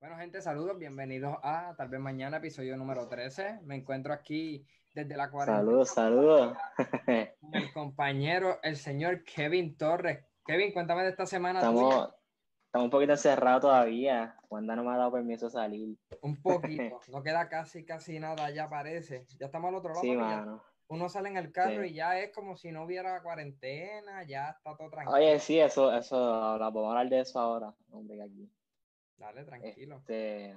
Bueno, gente, saludos, bienvenidos a tal vez mañana, episodio número 13. Me encuentro aquí desde la cuarentena. Saludos, saludos. con el compañero, el señor Kevin Torres. Kevin, cuéntame de esta semana. Estamos, tuya. estamos un poquito encerrados todavía. Wanda no me ha dado permiso de salir. Un poquito, no queda casi, casi nada, ya parece. Ya estamos al otro lado. Sí, mano. Uno sale en el carro Sí. y ya es como si no hubiera cuarentena, ya está todo tranquilo. Oye, sí, eso, eso, vamos a hablar de eso ahora. Hombre, aquí. Dale, tranquilo. Este,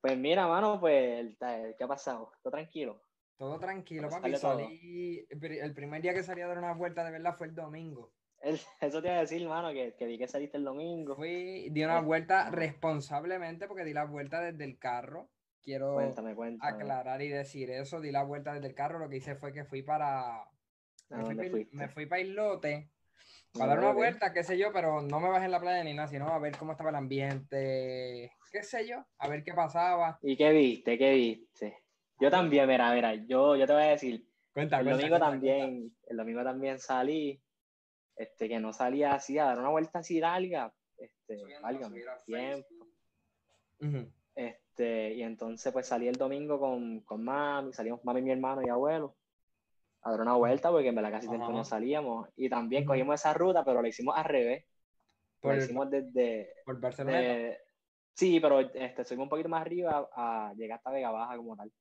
pues mira, mano, pues, ¿qué ha pasado? ¿Todo tranquilo? Todo tranquilo, Pues papi. todo. El pri- el primer día que salí a dar una vuelta de verdad fue el domingo. El- eso te iba a decir, mano, que, que vi que saliste el domingo. Fui, di una Eh, vuelta responsablemente porque di la vuelta desde el carro. Quiero Cuéntame, cuéntame. aclarar y decir eso. Di la vuelta desde el carro. Lo que hice fue que fui para. ¿A Me fui, me fui para Islote para dar una vuelta, qué sé yo, pero no me bajé en la playa ni nada, sino a ver cómo estaba el ambiente, qué sé yo, a ver qué pasaba. ¿Y qué viste? ¿Qué viste? Yo también, mira, mira, yo, yo te voy a decir, Cuenta, el cuenta, domingo cuenta, también, el domingo también salí, este, que no salía así a dar una vuelta así larga, este, Subiendo, válgame, tiempo, este, y entonces pues salí el domingo con, con mami, salimos mami, mi hermano y abuelo, a dar una vuelta porque en verdad casi tiempo no salíamos, y también cogimos esa ruta, pero la hicimos al revés, Por, la hicimos desde, por Barcelona. de- sí, pero este, subimos un poquito más arriba a llegar hasta Vega Baja como tal.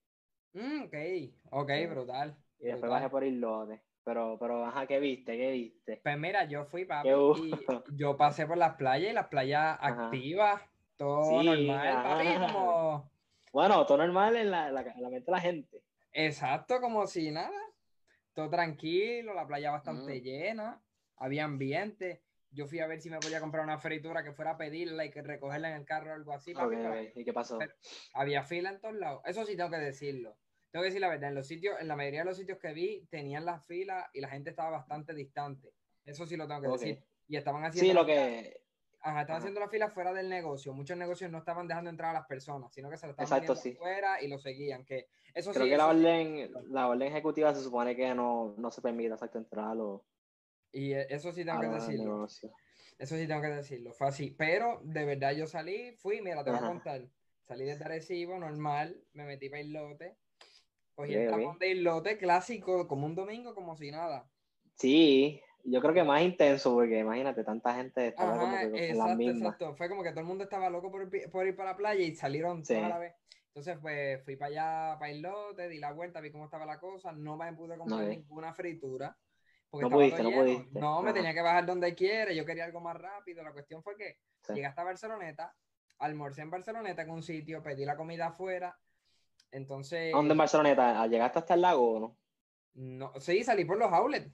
Mm, ok, ok, Sí. brutal. Y después brutal. bajé por Islote. Pero, pero, ajá, ¿qué viste? ¿Qué viste? Pues mira, yo fui, papi, y yo pasé por las playas y las playas Ajá. activas, todo Sí, normal, papi, ajá. como... Bueno, todo normal en la, la, en la mente de la gente. Exacto, como si nada. Todo tranquilo, la playa bastante Mm. llena, había ambiente. Yo fui a ver si me podía comprar una fritura que fuera a pedirla y que recogerla en el carro o algo así, papi, Ok, pero ok. ¿Y qué pasó? Pero- había fila en todos lados. Eso sí tengo que decirlo. Tengo que decir la verdad, en los sitios, en la mayoría de los sitios que vi, tenían las filas y la gente estaba bastante distante. Eso sí lo tengo que decir. Y estaban haciendo Sí, lo que. Ajá, estaban haciendo la fila fuera del negocio. Muchos negocios no estaban dejando entrar a las personas, sino que se lo estaban Exacto, sí. fuera y lo seguían. Que eso Creo sí, que la sí. orden, la orden ejecutiva se supone que no, no se permite exacto entrar a los, Y eh, eso sí tengo que decirlo. Eso sí tengo que decirlo. Fue así. Pero de verdad yo salí, fui, mira, te voy a contar. Salí desde Arecibo, normal, me metí para Islote. Cogí el tapón de Islote clásico, como un domingo, como si nada. Sí, yo creo que más intenso, porque imagínate, tanta gente estaba como Ajá, que con las exacto, mismas. exacto. Fue como que todo el mundo estaba loco por, ir para la playa y salieron Sí. todos a la vez. Entonces, pues fui para allá, para Islote, di la vuelta, vi cómo estaba la cosa. No me pude comprar ninguna fritura. Porque No pudiste, no pudiste. No, me tenía que bajar donde quiera. Yo quería algo más rápido. La cuestión fue que Sí. llegué hasta Barceloneta, almorcé en Barceloneta en un sitio, pedí la comida afuera. Entonces, ¿A ¿Dónde en Barceloneta? ¿Llegaste hasta el lago o no? no, sí, salí por los outlets.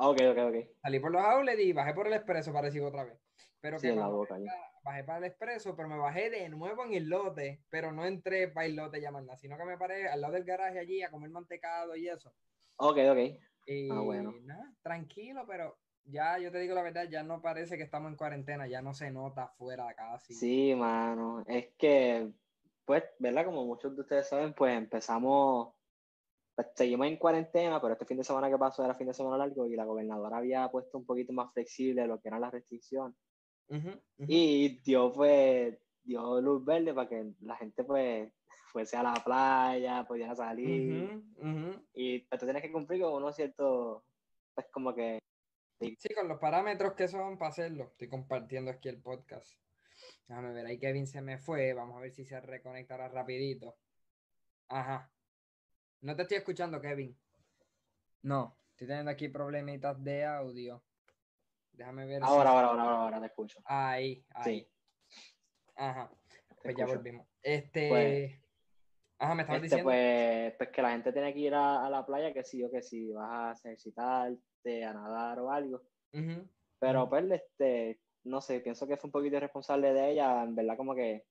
Ah, ok, ok, ok. Salí por los outlets y bajé por el expreso para decir otra vez. Pero Sí, que la boca. bajé, ya. pa- bajé para el expreso, pero me bajé de nuevo en el lote, pero no entré para el lote nada, sino que me paré al lado del garaje allí a comer mantecado y eso. Ok, ok. Y Ah, bueno. nada, tranquilo, pero ya yo te digo la verdad, ya no parece que estamos en cuarentena, ya no se nota afuera casi. Sí, mano. Es que, pues, ¿verdad? Como muchos de ustedes saben, pues empezamos, pues seguimos en cuarentena, pero este fin de semana que pasó era fin de semana largo y la gobernadora había puesto un poquito más flexible lo que eran las restricciones. Ujú, ujú. Y dio, pues, dio luz verde para que la gente, pues, fuese a la playa, pudiera salir. Ujú, ujú. Y pues, tú tienes que cumplir con unos ciertos, pues, como que, Sí, con los parámetros que son para hacerlo. Estoy compartiendo aquí el podcast. Déjame ver, ahí Kevin se me fue. Vamos a ver si se reconectará rapidito. Ajá. No te estoy escuchando, Kevin. No, estoy teniendo aquí problemitas de audio. Déjame ver. si- ahora, ahora, ahora, ahora, ahora te escucho. Ahí, ahí. Sí. Ajá. te Pues ya escucho. volvimos. Este. Pues, Ajá, me estabas Este, diciendo. pues, pues que la gente tiene que ir a, a la playa, que sí o que sí, vas a ejercitarte, a nadar o algo. Ujú, Pero pues, este, no sé, pienso que fue un poquito irresponsable de ella, en verdad, como que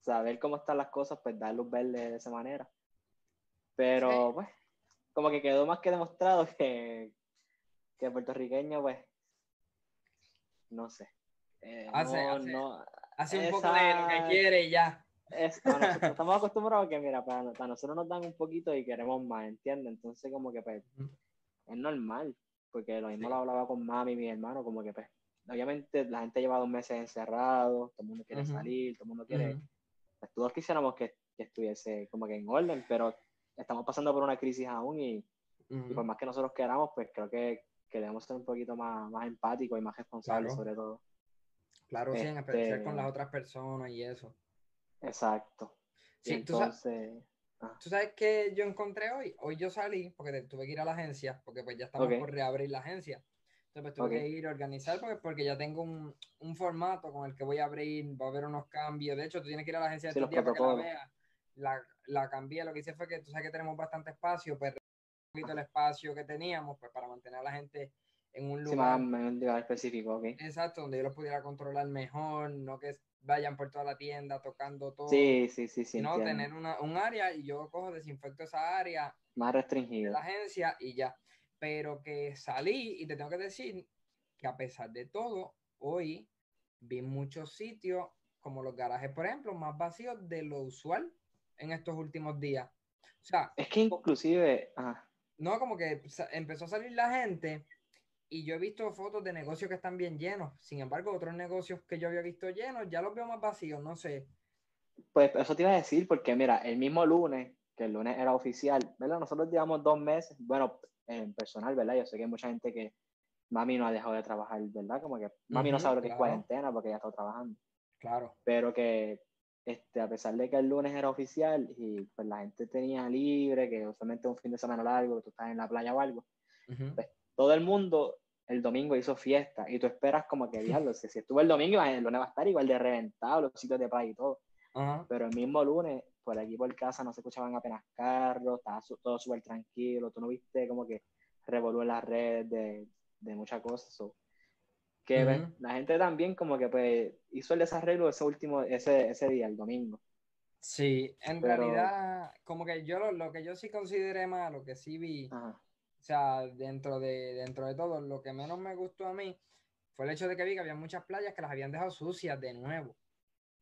saber cómo están las cosas, pues dar luz verde de esa manera. Pero, pues, como que quedó más que demostrado que, que puertorriqueño, pues, no sé. Eh, Hace- no, hace- no, Hace un poco de lo que quiere y ya. es, a nosotros estamos acostumbrados a que, mira, para, para nosotros nos dan un poquito y queremos más, ¿entiendes? Entonces, como que, pues, es normal, porque lo mismo Sí. lo hablaba con mami y mi hermano, como que, pues, obviamente la gente lleva dos meses encerrado, todo el mundo quiere salir, todo el mundo quiere... Pues, todos quisiéramos que, que estuviese como que en orden, pero estamos pasando por una crisis aún y, por más que nosotros queramos, pues creo que, que debemos ser un poquito más, más empáticos y más responsables Claro. sobre todo. Claro, sí, en especial con Este- las otras personas y eso. Exacto. Sí, tú, sa- entonces, tú sabes que yo encontré hoy. Hoy yo salí porque tuve que ir a la agencia, porque pues ya estamos por reabrir la agencia. Entonces pues tuve que ir a organizar porque, porque ya tengo un, un formato con el que voy a abrir, va a haber unos cambios. De hecho, tú tienes que ir a la agencia Sí, estos los días para que la veas. La, la cambié, lo que hice fue que tú sabes que tenemos bastante espacio, pues un poquito el espacio que teníamos, pues para mantener a la gente en un sí, lugar. en un lugar específico, ok. Exacto, donde yo los pudiera controlar mejor, no que vayan por toda la tienda tocando todo. Sí, sí, sí, sí, entiendo. tener una, un área y yo cojo, desinfecto esa área Más restringido. la agencia y ya. Pero que salí y te tengo que decir que a pesar de todo, hoy vi muchos sitios, como los garajes, por ejemplo, más vacíos de lo usual en estos últimos días. O sea, Es que inclusive, ajá, no, como que empezó a salir la gente y yo he visto fotos de negocios que están bien llenos. Sin embargo, otros negocios que yo había visto llenos, ya los veo más vacíos, no sé. pues eso te iba a decir, porque mira, el mismo lunes, que el lunes era oficial, ¿verdad? Nosotros llevamos dos meses, bueno, en personal, ¿verdad? Yo sé que hay mucha gente que mami no ha dejado de trabajar, ¿verdad? Como que mami no sabe lo que es claro. cuarentena porque ya está trabajando. Claro. pero que este, a pesar de que el lunes era oficial y pues la gente tenía libre, que usualmente un fin de semana largo, tú estás en la playa o algo, Ujú. todo el mundo el domingo hizo fiesta y tú esperas como que, diablo, si, si estuvo el domingo, el lunes va a estar igual de reventado, los sitios de playa y todo, Ajá. pero el mismo lunes, por aquí por casa no se escuchaban apenas carros, estaba su- todo súper tranquilo, tú no viste como que revolú en las redes de, de muchas cosas. so, que ves, la gente también como que pues hizo el desarreglo ese último, ese, ese día, el domingo. Sí, en Pero- realidad, como que yo lo, lo que yo sí consideré malo, que sí vi, Ajá. o sea, dentro de, dentro de todo, lo que menos me gustó a mí fue el hecho de que vi que había muchas playas que las habían dejado sucias de nuevo.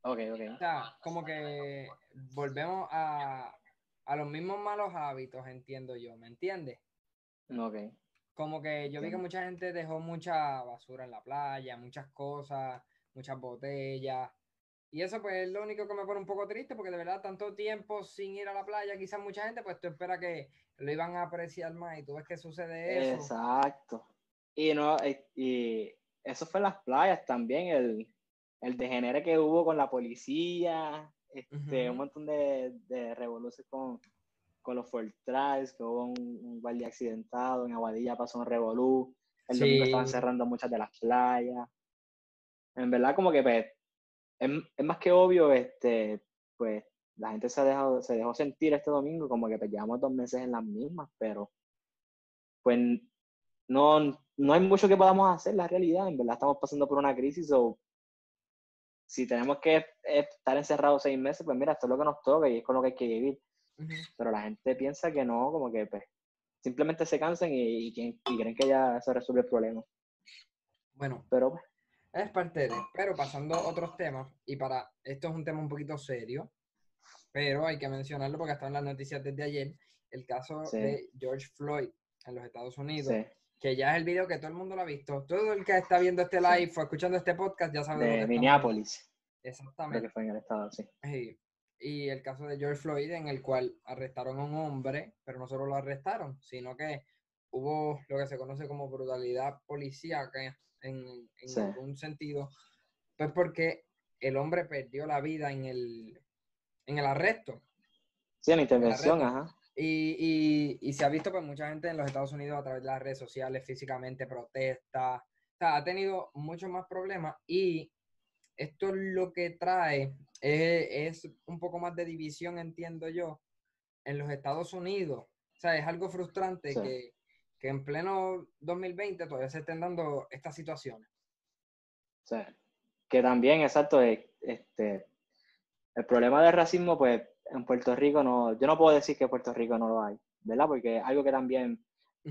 Ok, O ok. sea, como que volvemos a, a los mismos malos hábitos, entiendo yo, ¿me entiendes? Ok. Como que yo vi que mucha gente dejó mucha basura en la playa, muchas cosas, muchas botellas. Y eso pues es lo único que me pone un poco triste porque de verdad tanto tiempo sin ir a la playa, quizás mucha gente pues tú esperas que lo iban a apreciar más y tú ves que sucede eso. Exacto. Y no, eh, y eso fue en las playas también, el, el degenere que hubo con la policía, este, un montón de, de revoluciones con, con los Fortrais, que hubo un, un guardia accidentado, en Aguadilla pasó un revolú, el domingo estaban Sí. cerrando muchas de las playas. En verdad, como que pues, es, es más que obvio, este, pues la gente se ha dejado, se dejó sentir este domingo, como que pues, llevamos dos meses en las mismas, pero pues no, no hay mucho que podamos hacer, la realidad, en verdad estamos pasando por una crisis, o si tenemos que eh, estar encerrados seis meses, pues mira, esto es lo que nos toca y es con lo que hay que vivir, Pero la gente piensa que no, como que pues simplemente se cansan y, y, creen que ya se resuelve el problema, Bueno, pero pues, es parte de, pero pasando a otros temas, y para, esto es un tema un poquito serio, pero hay que mencionarlo porque está en las noticias desde ayer, el caso Sí. de George Floyd en los Estados Unidos. sí, que ya es el video que todo el mundo lo ha visto. Todo el que está viendo este Sí. live o escuchando este podcast ya sabe de, lo que Minneapolis, hablando. creo Exactamente. que fue en el estado, sí. Y el caso de George Floyd, en el cual arrestaron a un hombre, pero no solo lo arrestaron, sino que hubo lo que se conoce como brutalidad policíaca en, en Sí. algún sentido, pues porque el hombre perdió la vida en el, en el arresto. Sí, en la intervención, reto. ajá. Y, y, y se ha visto pues mucha gente en los Estados Unidos a través de las redes sociales, físicamente protesta. O sea, ha tenido muchos más problemas y esto lo que trae es, es un poco más de división, entiendo yo, en los Estados Unidos. O sea, es algo frustrante Sí. que, que en pleno 2020 todavía se estén dando estas situaciones. O sea, que también, exacto, eh, este, el problema del racismo, pues en Puerto Rico no, yo no puedo decir que en Puerto Rico no lo hay, ¿verdad? Porque es algo que también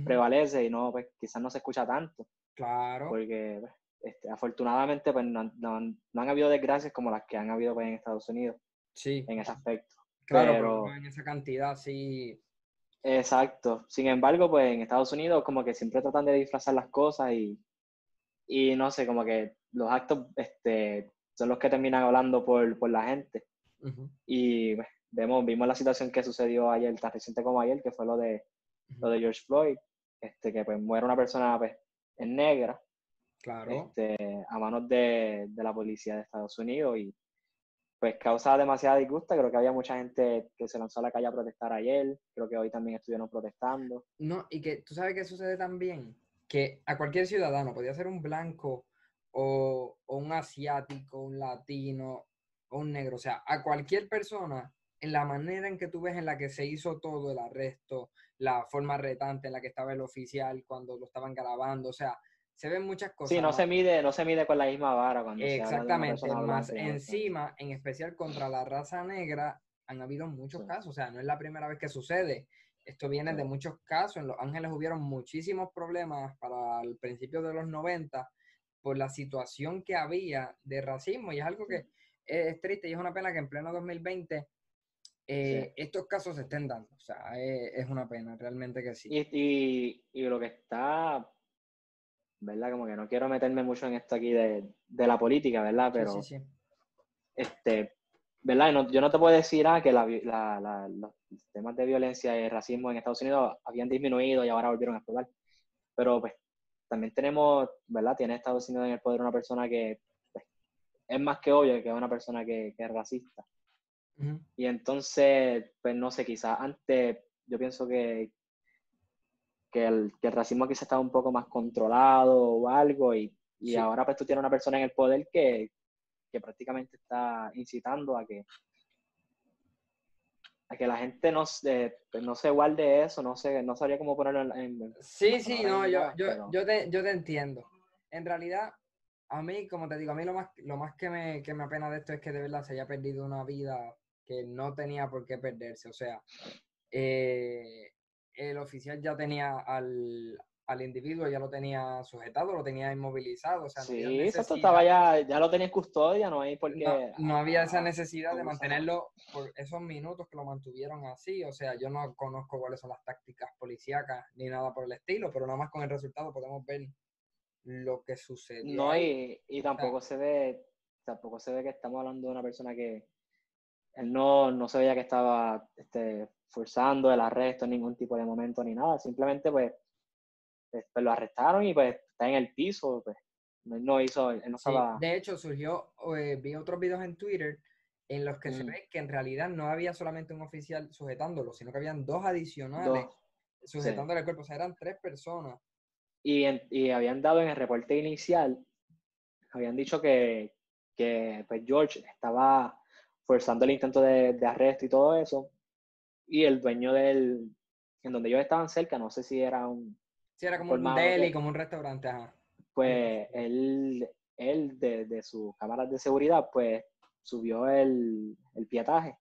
prevalece y no, pues quizás no se escucha tanto, Claro, porque pues, este, afortunadamente pues no, han- no no han habido desgracias como las que han habido pues, en Estados Unidos sí, en ese aspecto. claro, pero- pero en esa cantidad sí. Exacto. Sin embargo, pues en Estados Unidos como que siempre tratan de disfrazar las cosas y, y no sé, como que los actos este, son los que terminan hablando por, por la gente. Y pues, vemos, vimos la situación que sucedió ayer, tan reciente como ayer, que fue lo de, lo de George Floyd, este, que pues muere una persona pues, en negra, claro. este, a manos de, de, la policía de Estados Unidos y pues causa demasiada disgusta. Creo que había mucha gente que se lanzó a la calle a protestar ayer. Creo que hoy también estuvieron protestando. No, y que tú sabes qué sucede también, que a cualquier ciudadano, podía ser un blanco o, o un asiático, un latino o un negro, o sea, a cualquier persona, en la manera en que tú ves en la que se hizo todo el arresto, la forma retante en la que estaba el oficial cuando lo estaban grabando, o sea, se ven muchas cosas. Sí, no se mide, no se mide con la misma vara cuando Exactamente, se más encima, en especial contra la raza negra, han habido muchos casos, o sea, no es la primera vez que sucede. Esto viene de muchos casos. En Los Ángeles hubieron muchísimos problemas para el principio de los 90 por la situación que había de racismo y es algo que es, triste y es una pena que en pleno 2020 eh, estos casos se estén dando. O sea, es, una pena, realmente que sí. y, y, lo que está ¿verdad? Como que no quiero meterme mucho en esto aquí de, de la política, ¿verdad? Pero, sí, sí, este, ¿verdad? yo no te puedo decir ah, que la, la, los temas de violencia y racismo en Estados Unidos habían disminuido y ahora volvieron a explotar. Pero, pues, también tenemos, ¿verdad? Tiene Estados Unidos en el poder una persona que pues, es más que obvio que es una persona que, que es racista. Y entonces, pues, no sé, quizás antes yo pienso que, que el, que el racismo se estaba un poco más controlado o algo, y, y ahora pues tú tienes una persona en el poder que, que prácticamente está incitando a que a que la gente no, se, pues, no se guarde eso, no sé, no sabría cómo ponerlo en... sí, sí, no, yo, yo, yo, te, yo te entiendo. En realidad, a mí, como te digo, a mí lo más, lo más que, me, que me apena de esto es que de verdad se haya perdido una vida que no tenía por qué perderse. O sea, eh, el oficial ya tenía al, al individuo, ya lo tenía sujetado, lo tenía inmovilizado. O sea, sí, eso estaba ya, ya lo tenía en custodia, no hay por qué. No, había esa necesidad de mantenerlo por esos minutos que lo mantuvieron así. O sea, yo no conozco cuáles son las tácticas policíacas ni nada por el estilo, pero nada más con el resultado podemos ver lo que sucedió. No, y, y tampoco se ve, tampoco se ve que estamos hablando de una persona que él no, no se veía que estaba este, forzando el arresto en ningún tipo de momento ni nada, simplemente pues, pues, pues lo arrestaron y pues está en el piso, pues no hizo, no estaba... de hecho, surgió, eh, vi otros videos en Twitter en los que se mm. ve que en realidad no había solamente un oficial sujetándolo, sino que habían dos adicionales sujetándole el cuerpo, o sea, eran tres personas. Y, y habían dado en el reporte inicial, habían dicho que, que pues George estaba forzando el intento de, de, arresto y todo eso, y el dueño del, en donde ellos estaban cerca, no sé si era un... Sí, era como un deli, como un restaurante, ajá. Pues él, él de, de sus cámaras de seguridad, pues subió el, el pietaje.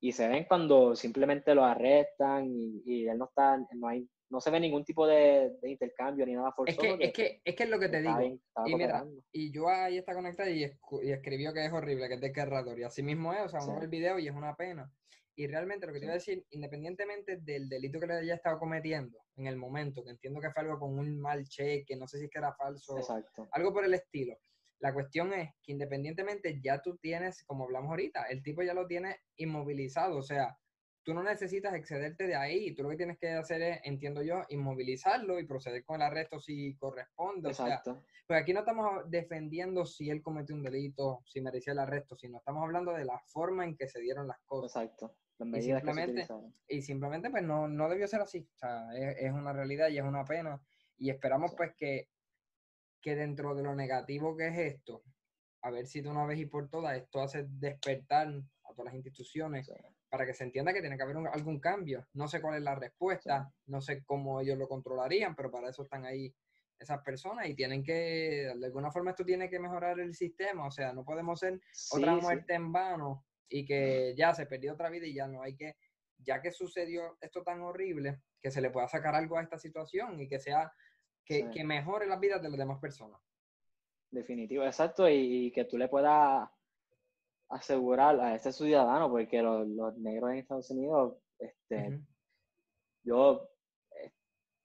Y se ven cuando simplemente lo arrestan y, y él no está, no hay no se ve ningún tipo de, de intercambio ni nada forzoso. Es que, es que, es que es lo que te digo. y mira, y yo ahí está conectada y, y, escribió que es horrible, que es desgarrador. Y así mismo es, o sea, uno ve el video y es una pena. Y realmente lo que te iba a decir, independientemente del delito que le haya estado cometiendo en el momento, que entiendo que fue algo con un mal cheque, no sé si es que era falso, algo por el estilo. La cuestión es que independientemente ya tú tienes, como hablamos ahorita, el tipo ya lo tiene inmovilizado, o sea, tú no necesitas excederte de ahí, tú lo que tienes que hacer es, entiendo yo, inmovilizarlo y proceder con el arresto si corresponde. Exacto. O sea, pues aquí no estamos defendiendo si él cometió un delito, si merecía el arresto, sino estamos hablando de la forma en que se dieron las cosas. Exacto. Y simplemente, y simplemente pues no, no debió ser así. O sea, es, una realidad y es una pena. Y esperamos pues que, que dentro de lo negativo que es esto, a ver si de una vez y por todas esto hace despertar a todas las instituciones para que se entienda que tiene que haber algún cambio. No sé cuál es la respuesta, no sé cómo ellos lo controlarían, pero para eso están ahí esas personas y tienen que, de alguna forma esto tiene que mejorar el sistema, o sea, no podemos ser otra muerte en vano y que ya se perdió otra vida y ya no hay que, ya que sucedió esto tan horrible, que se le pueda sacar algo a esta situación y que sea, que, que mejore las vidas de las demás personas. Definitivo, exacto, y que tú le puedas asegurar a ese ciudadano, porque los, los negros en Estados Unidos, este, yo, eh,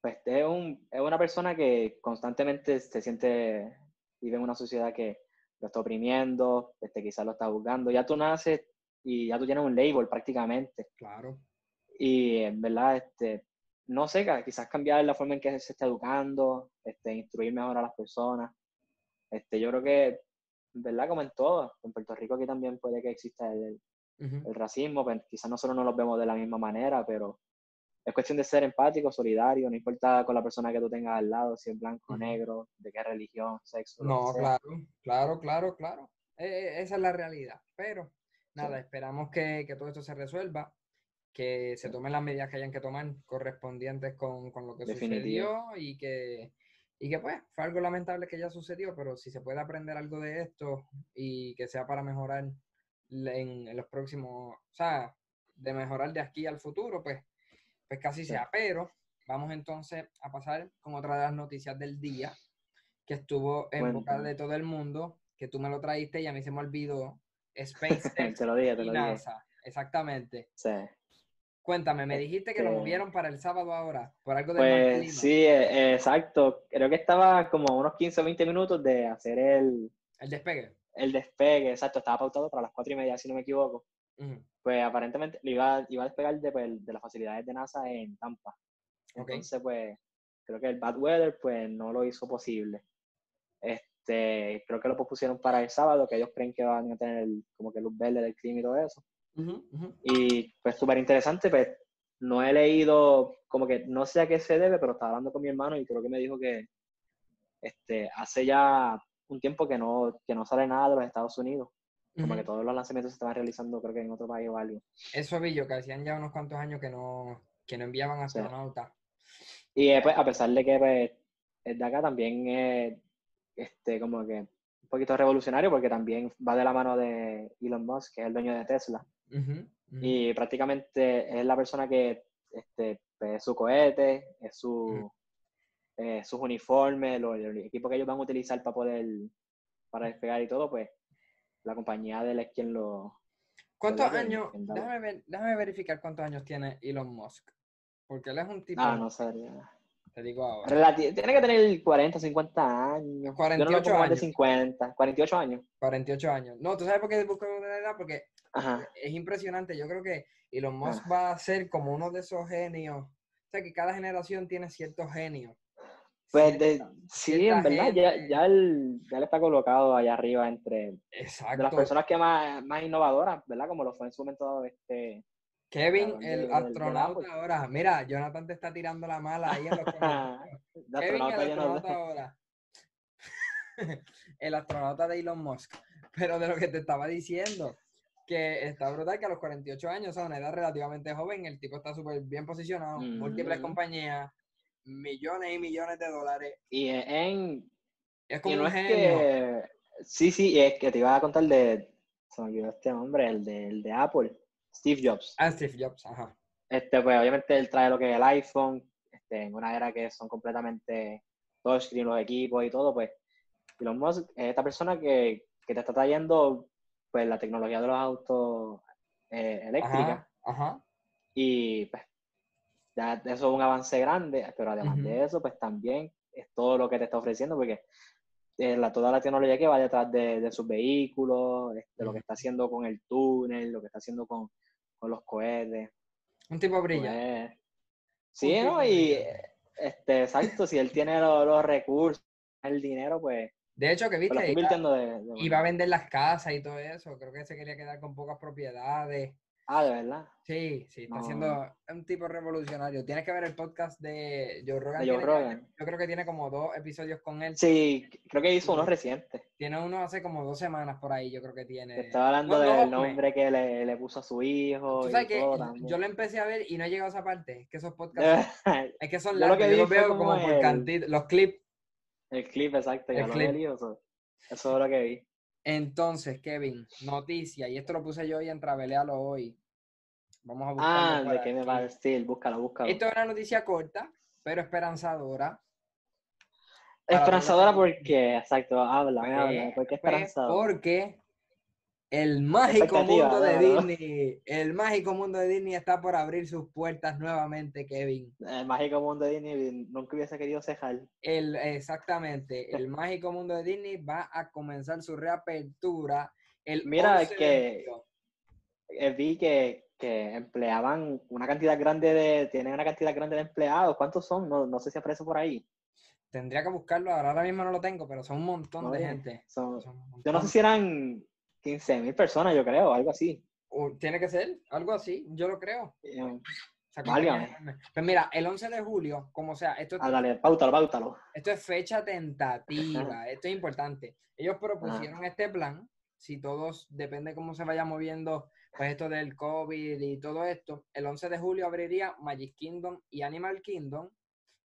pues es, un, es una persona que constantemente se siente vive en una sociedad que lo está oprimiendo, este, quizás lo está juzgando. Ya tú naces y ya tú tienes un label prácticamente. Claro. Y en verdad, este, no sé, quizás cambiar la forma en que se está educando, este, instruir mejor a las personas. Este, yo creo que, ¿verdad? Como en todo, en Puerto Rico aquí también puede que exista el, el racismo, pues, quizás nosotros no lo vemos de la misma manera, pero es cuestión de ser empático, solidario, no importa con la persona que tú tengas al lado, si es blanco, negro, de qué religión, sexo. No, claro, claro, claro, claro. E, e, esa es la realidad. Pero nada, esperamos que, que, todo esto se resuelva, que se tomen las medidas que hayan que tomar correspondientes con, con lo que sucedió y que, y que pues fue algo lamentable que ya sucedió, pero si se puede aprender algo de esto y que sea para mejorar en, en los próximos, o sea, de mejorar de aquí al futuro, pues pues casi sea. Pero vamos entonces a pasar con otra de las noticias del día que estuvo en boca de todo el mundo, que tú me lo traíste y a mí se me olvidó. SpaceX te lo dije, te lo NASA. Exactamente. Sí. Cuéntame, me dijiste que lo este movieron para el sábado ahora, por algo de Pues sí, e, exacto. Creo que estaba como unos 15 o 20 minutos de hacer el... El despegue. El despegue, exacto. Estaba pautado para las 4 y media, si no me equivoco pues aparentemente iba, iba a despegar de, pues, de las facilidades de NASA en Tampa. Entonces, pues, creo que el bad weather, pues, no lo hizo posible. Este, creo que lo propusieron para el sábado, que ellos creen que van a tener como que luz verde del clima y todo eso. Y, pues, súper interesante, pues, no he leído, como que no sé a qué se debe, pero estaba hablando con mi hermano y creo que me dijo que este, hace ya un tiempo que no, que no sale nada de los Estados Unidos. Como que todos los lanzamientos se estaban realizando, creo que en otro país o algo. Eso vi yo, que hacían ya unos cuantos años que no, que no enviaban astronautas. Y eh, pues, a pesar de que pues, es de acá, también es este, como que un poquito revolucionario, porque también va de la mano de Elon Musk, que es el dueño de Tesla. Y prácticamente es la persona que este, es su cohete, es su, eh, sus uniformes, los, el equipo que ellos van a utilizar para poder para despegar y todo, pues la compañía de él es quien lo... ¿Cuántos años? déjame, déjame, verificar cuántos años tiene Elon Musk. Porque él es un tipo... Ah, no sabía. Te digo ahora. tiene que tener 40, 50 años. 48 Yo no años. de 50. 48 años. 48 años. No, ¿tú sabes por qué busco una edad? Porque es impresionante. Yo creo que Elon Musk ah. va a ser como uno de esos genios. O sea, que cada generación tiene ciertos genios. Pues sí, en verdad, ya, ya, él, ya, está colocado allá arriba entre Exacto. las personas que más, más innovadoras, ¿verdad? Como lo fue en su momento este... Kevin, el astronauta ahora. Mira, Jonathan te está tirando la mala ahí en los Kevin, el astronauta ahora. el astronauta de Elon Musk. Pero de lo que te estaba diciendo, que está brutal que a los 48 años, o sea, una edad relativamente joven, el tipo está súper bien posicionado, múltiples compañías, millones y millones de dólares. Y en... Es como un genio. sí, sí, es que te iba a contar de... Se me olvidó este nombre, el de, el de Apple, Steve Jobs. Ah, Steve Jobs, ajá. Este, pues obviamente él trae lo que es el iPhone, este, en una era que son completamente touchscreen los equipos y todo, pues Elon Musk es esta persona que, que te está trayendo pues la tecnología de los autos eh, eléctricas. Ajá, Y pues ya eso es un avance grande, pero además de eso, pues también es todo lo que te está ofreciendo, porque eh, la, toda la tecnología que va detrás de, de sus vehículos, de, lo que está haciendo con el túnel, lo que está haciendo con, con los cohetes. Un tipo brilla. Pues, sí, ¿no? Y este, exacto, si él tiene los, recursos, el dinero, pues... De hecho, que viste, iba, iba, a vender las casas y todo eso. Creo que se quería quedar con pocas propiedades. Ah, de verdad. Sí, sí, está siendo un tipo revolucionario. Tienes que ver el podcast de Joe Rogan. Joe Rogan. yo creo que tiene como dos episodios con él. Sí, creo que hizo uno reciente. Tiene uno hace como dos semanas por ahí, yo creo que tiene. Estaba hablando del nombre que le, le, puso a su hijo. ¿Tú sabes que yo lo empecé a ver y no he llegado a esa parte. Es que esos podcasts. es que son largos. Yo, los veo como, por cantidad. Los clips. El clip, exacto. El clip. eso, eso es lo que vi. Entonces, Kevin, noticia, y esto lo puse yo hoy en Travelealo hoy. Vamos a buscar. Ah, de qué me va a decir, búscalo, búscalo. Esto es una noticia corta, pero esperanzadora. Esperanzadora porque, exacto, habla, habla, ¿por qué esperanzadora? Porque El mágico mundo de ¿no? Disney, el mágico mundo de Disney está por abrir sus puertas nuevamente, Kevin. El mágico mundo de Disney nunca hubiese querido cejar. El, exactamente, el mágico mundo de Disney va a comenzar su reapertura el Mira, 11 de que-. Eh, vi que, que empleaban una cantidad grande de, tienen una cantidad grande de empleados. ¿Cuántos son? No, no sé si aparece por ahí. Tendría que buscarlo, ahora, ahora mismo no lo tengo, pero son un montón de gente. son- yo no sé si eran 15 mil personas, yo creo, algo así. O tiene que ser algo así, yo lo creo. Eh, es. Pues mira, el 11 de julio, como sea, esto, Ah, dale, pautalo, pautalo. esto es fecha tentativa, esto es importante. Ellos propusieron este plan, si todos, depende cómo se vaya moviendo, pues esto del COVID y todo esto, el 11 de julio abriría Magic Kingdom y Animal Kingdom,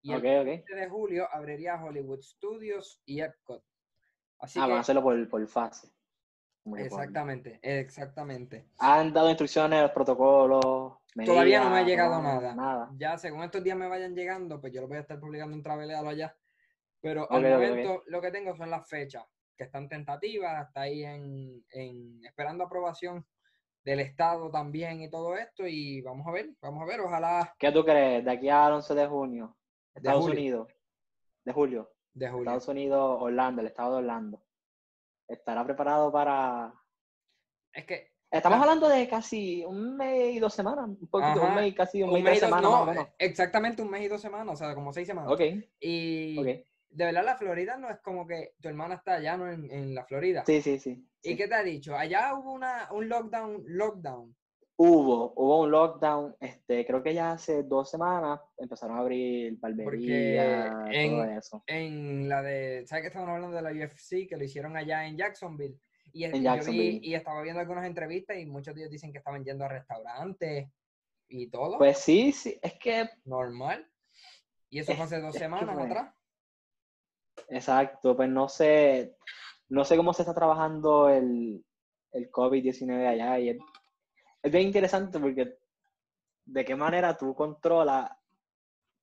y el Ok, ok. 20 de julio abriría Hollywood Studios y Epcot. Así Ah, van a hacerlo por, por fase. Exactamente, exactamente. Han dado instrucciones, los protocolos. Todavía no me ha llegado nada. Nada. Ya según estos días me vayan llegando, pues yo lo voy a estar publicando en Traveleado allá. Pero al momento lo que tengo son las fechas, que están tentativas, está ahí en, en- esperando aprobación del Estado también y todo esto. Y vamos a ver, vamos a ver, ojalá ¿Qué tú crees? De aquí al 11 de junio, Estados. Unidos, de julio, de julio. Estados Unidos, Orlando, el estado de Orlando, estará preparado para... Es que Estamos Ah. hablando de casi un mes y dos semanas, un poquito, Ajá. un mes y casi un, un mes y mes tres y dos- semanas no, más o menos. exactamente un mes y dos semanas, o sea, como seis semanas. Ok, Y de verdad la Florida no es como que tu hermana está allá, ¿no? En, en la Florida. Sí, sí, sí. ¿Y sí. qué te ha dicho? Allá hubo una, un lockdown, lockdown. Hubo, hubo un lockdown, este, creo que ya hace dos semanas empezaron a abrir barberías, todo en- eso. en la de, ¿sabes que estaban hablando de la UFC? Que lo hicieron allá en Jacksonville. Y, En yo vi- y estaba viendo algunas entrevistas y muchos de ellos dicen que estaban yendo a restaurantes y todo, Pues sí, sí, es que, normal. Y eso fue hace dos semanas fue- atrás. exacto, pues no sé, no sé cómo se está trabajando el, el COVID-19 allá y es, es bien interesante porque de qué manera tú controlas,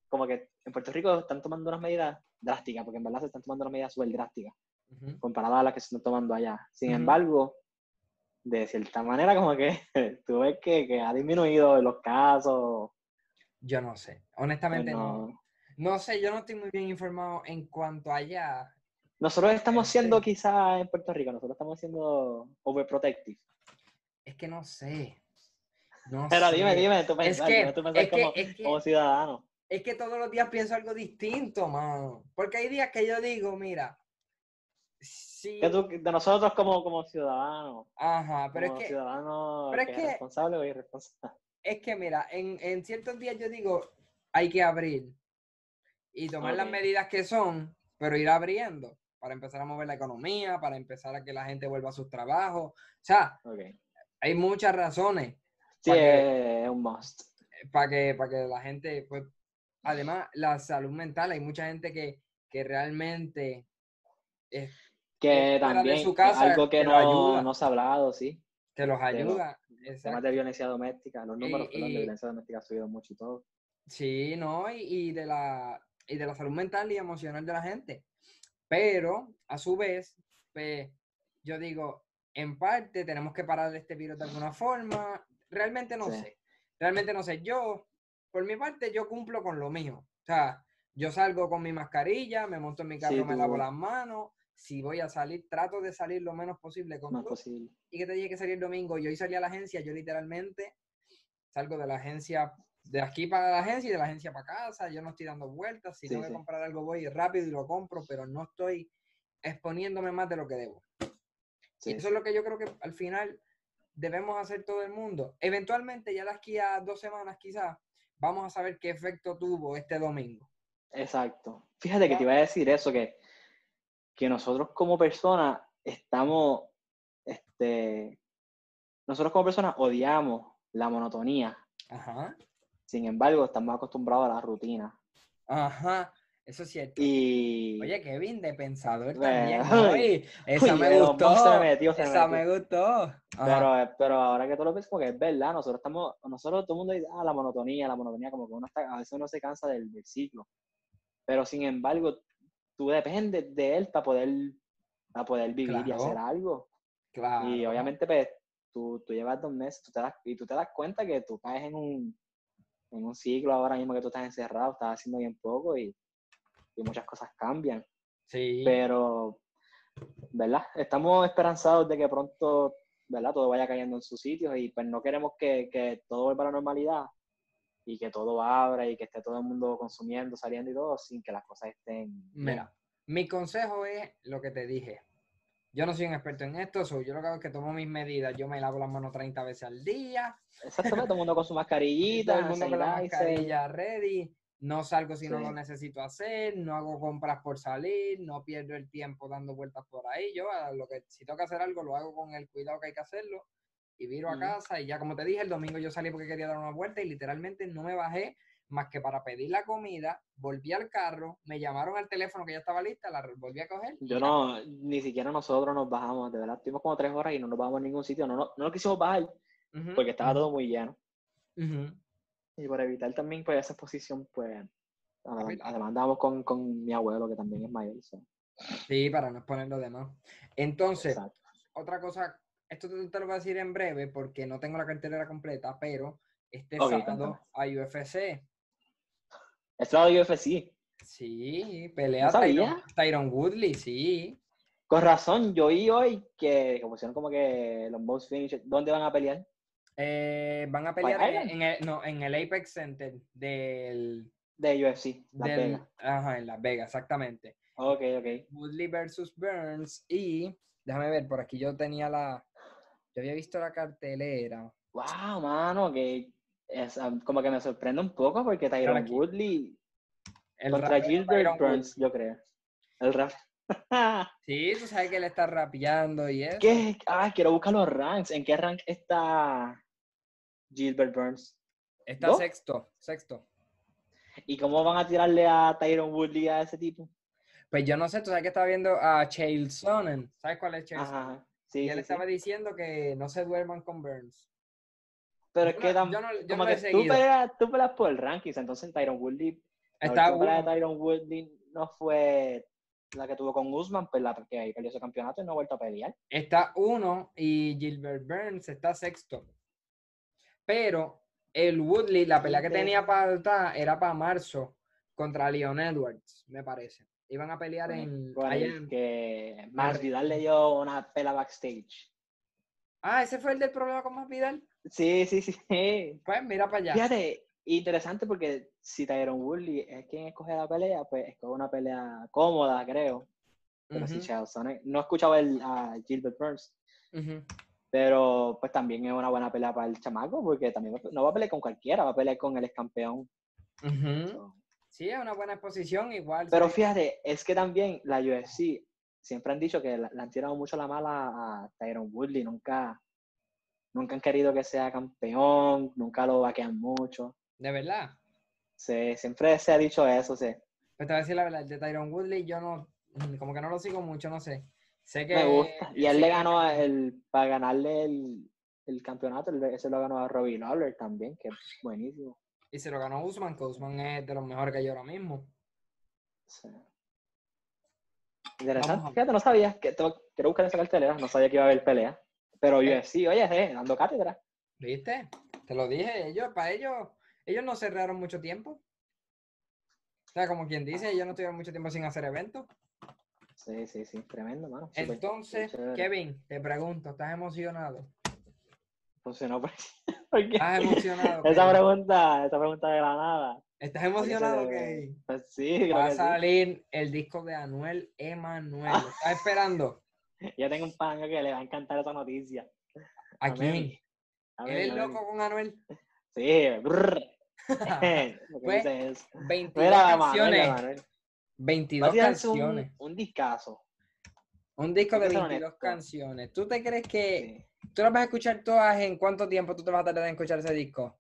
como que en Puerto Rico están tomando unas medidas drásticas, porque en verdad se están tomando unas medidas súper drásticas. Ujú. comparada a las que se están tomando allá. Sin embargo, de cierta manera como que tú ves que, que ha disminuido los casos. Yo no sé, pues honestamente no. no. No sé, yo no estoy muy bien informado en cuanto a allá. Nosotros estamos Este- siendo quizás en Puerto Rico, nosotros estamos siendo overprotective. Es que no sé. No Pero sé. dime, dime, tú Es pensás, que, dime tú pensás es, que, como, es, que, como ciudadano. es que todos los días pienso algo distinto, mano. Porque hay días que yo digo, mira, sí, Que tú- de nosotros como, como ciudadanos, ajá, pero como es que, ciudadanos pero es que que- responsable o irresponsable. es que mira, en, en ciertos días yo digo, hay que abrir y tomar las medidas que son, pero ir abriendo para empezar a mover la economía, para empezar a que la gente vuelva a sus trabajos. O sea, hay muchas razones Sí, es un must. para que, para que la gente, pues, además, la salud mental, hay mucha gente que, que realmente es- Que de también es algo que que no, ayuda. no se ha hablado, sí. que los lo- ayuda. temas de violencia doméstica, los números Y- y- de violencia doméstica han subido mucho y todo. Sí, ¿no? Y, y de la, y de la salud mental y emocional de la gente. Pero, a su vez, pues, yo digo, en parte tenemos que parar este virus de alguna forma. Realmente no Sí. sé. Realmente no sé. Yo, por mi parte, yo cumplo con lo mío. O sea, yo salgo con mi mascarilla, me monto en mi carro, Sí, me lavo las manos. Si voy a salir, trato de salir lo menos posible con Más posible. y que te dije que salir el domingo. Yo hoy salí a la agencia, yo literalmente salgo de la agencia, de aquí para la agencia y de la agencia para casa. Yo no estoy dando vueltas. Si Sí, tengo que comprar algo, voy rápido y lo compro, pero no estoy exponiéndome más de lo que debo. Y Sí. eso es lo que yo creo que al final debemos hacer todo el mundo. Eventualmente, ya aquí a dos semanas quizás, vamos a saber qué efecto tuvo este domingo. Exacto. Fíjate que te iba a decir eso, que, que nosotros como personas estamos, este, nosotros como personas odiamos la monotonía. Ajá. Sin embargo, estamos acostumbrados a la rutina. Ajá. Eso es cierto. Y... Oye, Kevin, de pensador Bueno, también. uy, esa uy, me gustó. se metió, esa metió. me gustó. Pero, pero ahora que tú lo ves, como que es verdad, nosotros estamos, nosotros todo el mundo dice, ah, la monotonía, la monotonía, como que uno está, a veces uno se cansa del, del ciclo. Pero sin embargo, tú dependes de él para poder, para poder vivir y hacer algo. Claro. Y obviamente, pues, tú, tú llevas dos meses tú te das, y tú te das cuenta que tú caes en un, en un ciclo ahora mismo que tú estás encerrado, estás haciendo bien poco y, y muchas cosas cambian. Sí. Pero, ¿verdad? Estamos esperanzados de que pronto, ¿verdad? Todo vaya cayendo en su sitio y pues no queremos que, que todo vuelva a la normalidad y que todo abra y que esté todo el mundo consumiendo, saliendo y todo sin que las cosas estén... Mira, mi consejo es lo que te dije. Yo no soy un experto en esto, so yo lo que hago es que tomo mis medidas. Yo me lavo las manos 30 veces al día. Exactamente, todo el mundo con su mascarillita, Todo el mundo con la mascarilla ready. No salgo si no lo necesito hacer. No hago compras por salir. No pierdo el tiempo dando vueltas por ahí. Yo a lo que si tengo que hacer algo lo hago con el cuidado que hay que hacerlo. Y viro a casa y ya como te dije, el domingo yo salí porque quería dar una vuelta y literalmente no me bajé más que para pedir la comida. Volví al carro, me llamaron al teléfono que ya estaba lista, la volví a coger. Yo no, ni siquiera nosotros nos bajamos, de verdad, estuvimos como tres horas y no nos bajamos a ningún sitio, no, no, no nos quisimos bajar porque estaba todo muy lleno. ujú. Y por evitar también pues esa exposición, pues, además, andábamos con, con mi abuelo que también es mayor. so, Sí, para no exponer lo demás. Entonces, exacto. otra cosa, esto te, te lo voy a decir en breve porque no tengo la cartelera completa, pero este sábado hay UFC. Esto era de UFC. Sí, pelea ¿No Tyron? Tyron Woodley, sí. Con razón, yo oí hoy que, que pusieron como que los most finished, ¿dónde van a pelear? Eh, van a pelear en, el, no, en el Apex Center del, De UFC, Las del- Vegas. Ajá, en Las Vegas, exactamente. Ok, ok. Woodley versus Burns y déjame ver, por aquí yo tenía la, yo había visto la cartelera. Wow, mano, que es, um, como que me sorprende un poco porque Tyron aquí. Woodley El contra Gilbert Burns, yo creo. El rap. Sí, tú sabes que él está rapeando y eso. ¿Qué? Ah, quiero buscar los ranks. ¿En qué rank está Gilbert Burns? Está sexto, sexto. ¿Y cómo van a tirarle a Tyron Woodley a ese tipo? Pues yo no sé, tú sabes que estaba viendo a Chael Sonnen. ¿Sabes cuál es Chael Sonnen? Sí, Y él sí, estaba sí. diciendo que no se duerman con Burns. Pero yo es que yo no- yo como no que tú peleas, tú peleas por el rankings, entonces Tyron Woodley, la Está última pelea de. Tyron Woodley no fue la que tuvo con Usman, pues la que ahí perdió ese campeonato y no ha vuelto a pelear. Está uno y Gilbert Burns está sexto. Pero el Woodley, la pelea que tenía para era para marzo contra Leon Edwards, me parece. Iban a pelear en, en- que más Vidal le dio una pela backstage. Ah, ese fue el del problema con Más Vidal. Sí, sí, sí. Pues mira para allá. Fíjate, interesante porque si Tyron Woodley es quien escoge la pelea, pues escoge una pelea cómoda, creo. Pero si Ujú, Chael Sonnen- no he escuchado el, a Gilbert Burns. Pero pues también es una buena pelea para el chamaco, porque también no va a pelear con cualquiera, va a pelear con el ex campeón. So, Sí, es una buena exposición, igual. Pero sí. fíjate, es que también la UFC siempre han dicho que le han tirado mucho la mala a Tyron Woodley, nunca, nunca han querido que sea campeón, nunca lo vaquean mucho. De verdad. Se, siempre se ha dicho eso, sí. Pues te voy a decir la verdad, el de Tyron Woodley yo no, como que no lo sigo mucho, no sé. Sé que... Me gusta. Y él le ganó a el, para ganarle el, el campeonato, ese lo ganó a Robbie Lawler también, que es buenísimo. Y se lo ganó Usman, que Usman es de los mejores que hay ahora mismo. Sí. Interesante. Fíjate, no sabía, que tengo- quiero buscar esa cartelera, no sabía que iba a haber pelea. Pero Eh. UFC, oye, eh, dando cátedra. ¿Viste? Te lo dije, ellos, para ellos, ellos no cerraron mucho tiempo. O sea, como quien dice, ellos no estuvieron mucho tiempo sin hacer eventos. Sí, sí, sí, tremendo, mano. Entonces. Kevin, te pregunto, ¿estás emocionado? Funcionó por porque ¿Estás emocionado? esa Kevin? pregunta, esa pregunta de la nada. ¿Estás emocionado, Kevin? Pues sí, creo Va a sí. salir el disco de Anuel Emanuel. ¿Lo ¿Estás esperando? Yo tengo un pan que le va a encantar esa noticia. ¿A A quién? Memi. A ¿Él Memi, es a Memi. loco con Anuel? Sí, que Pues, dice es. 22 Mira, Manuel, canciones. Manuel. 22 tirarse un, canciones. un discazo. Un disco de que ser 22 honesto. canciones. ¿Tú te crees que Sí. tú las vas a escuchar todas en cuánto tiempo tú te vas a tardar en escuchar ese disco?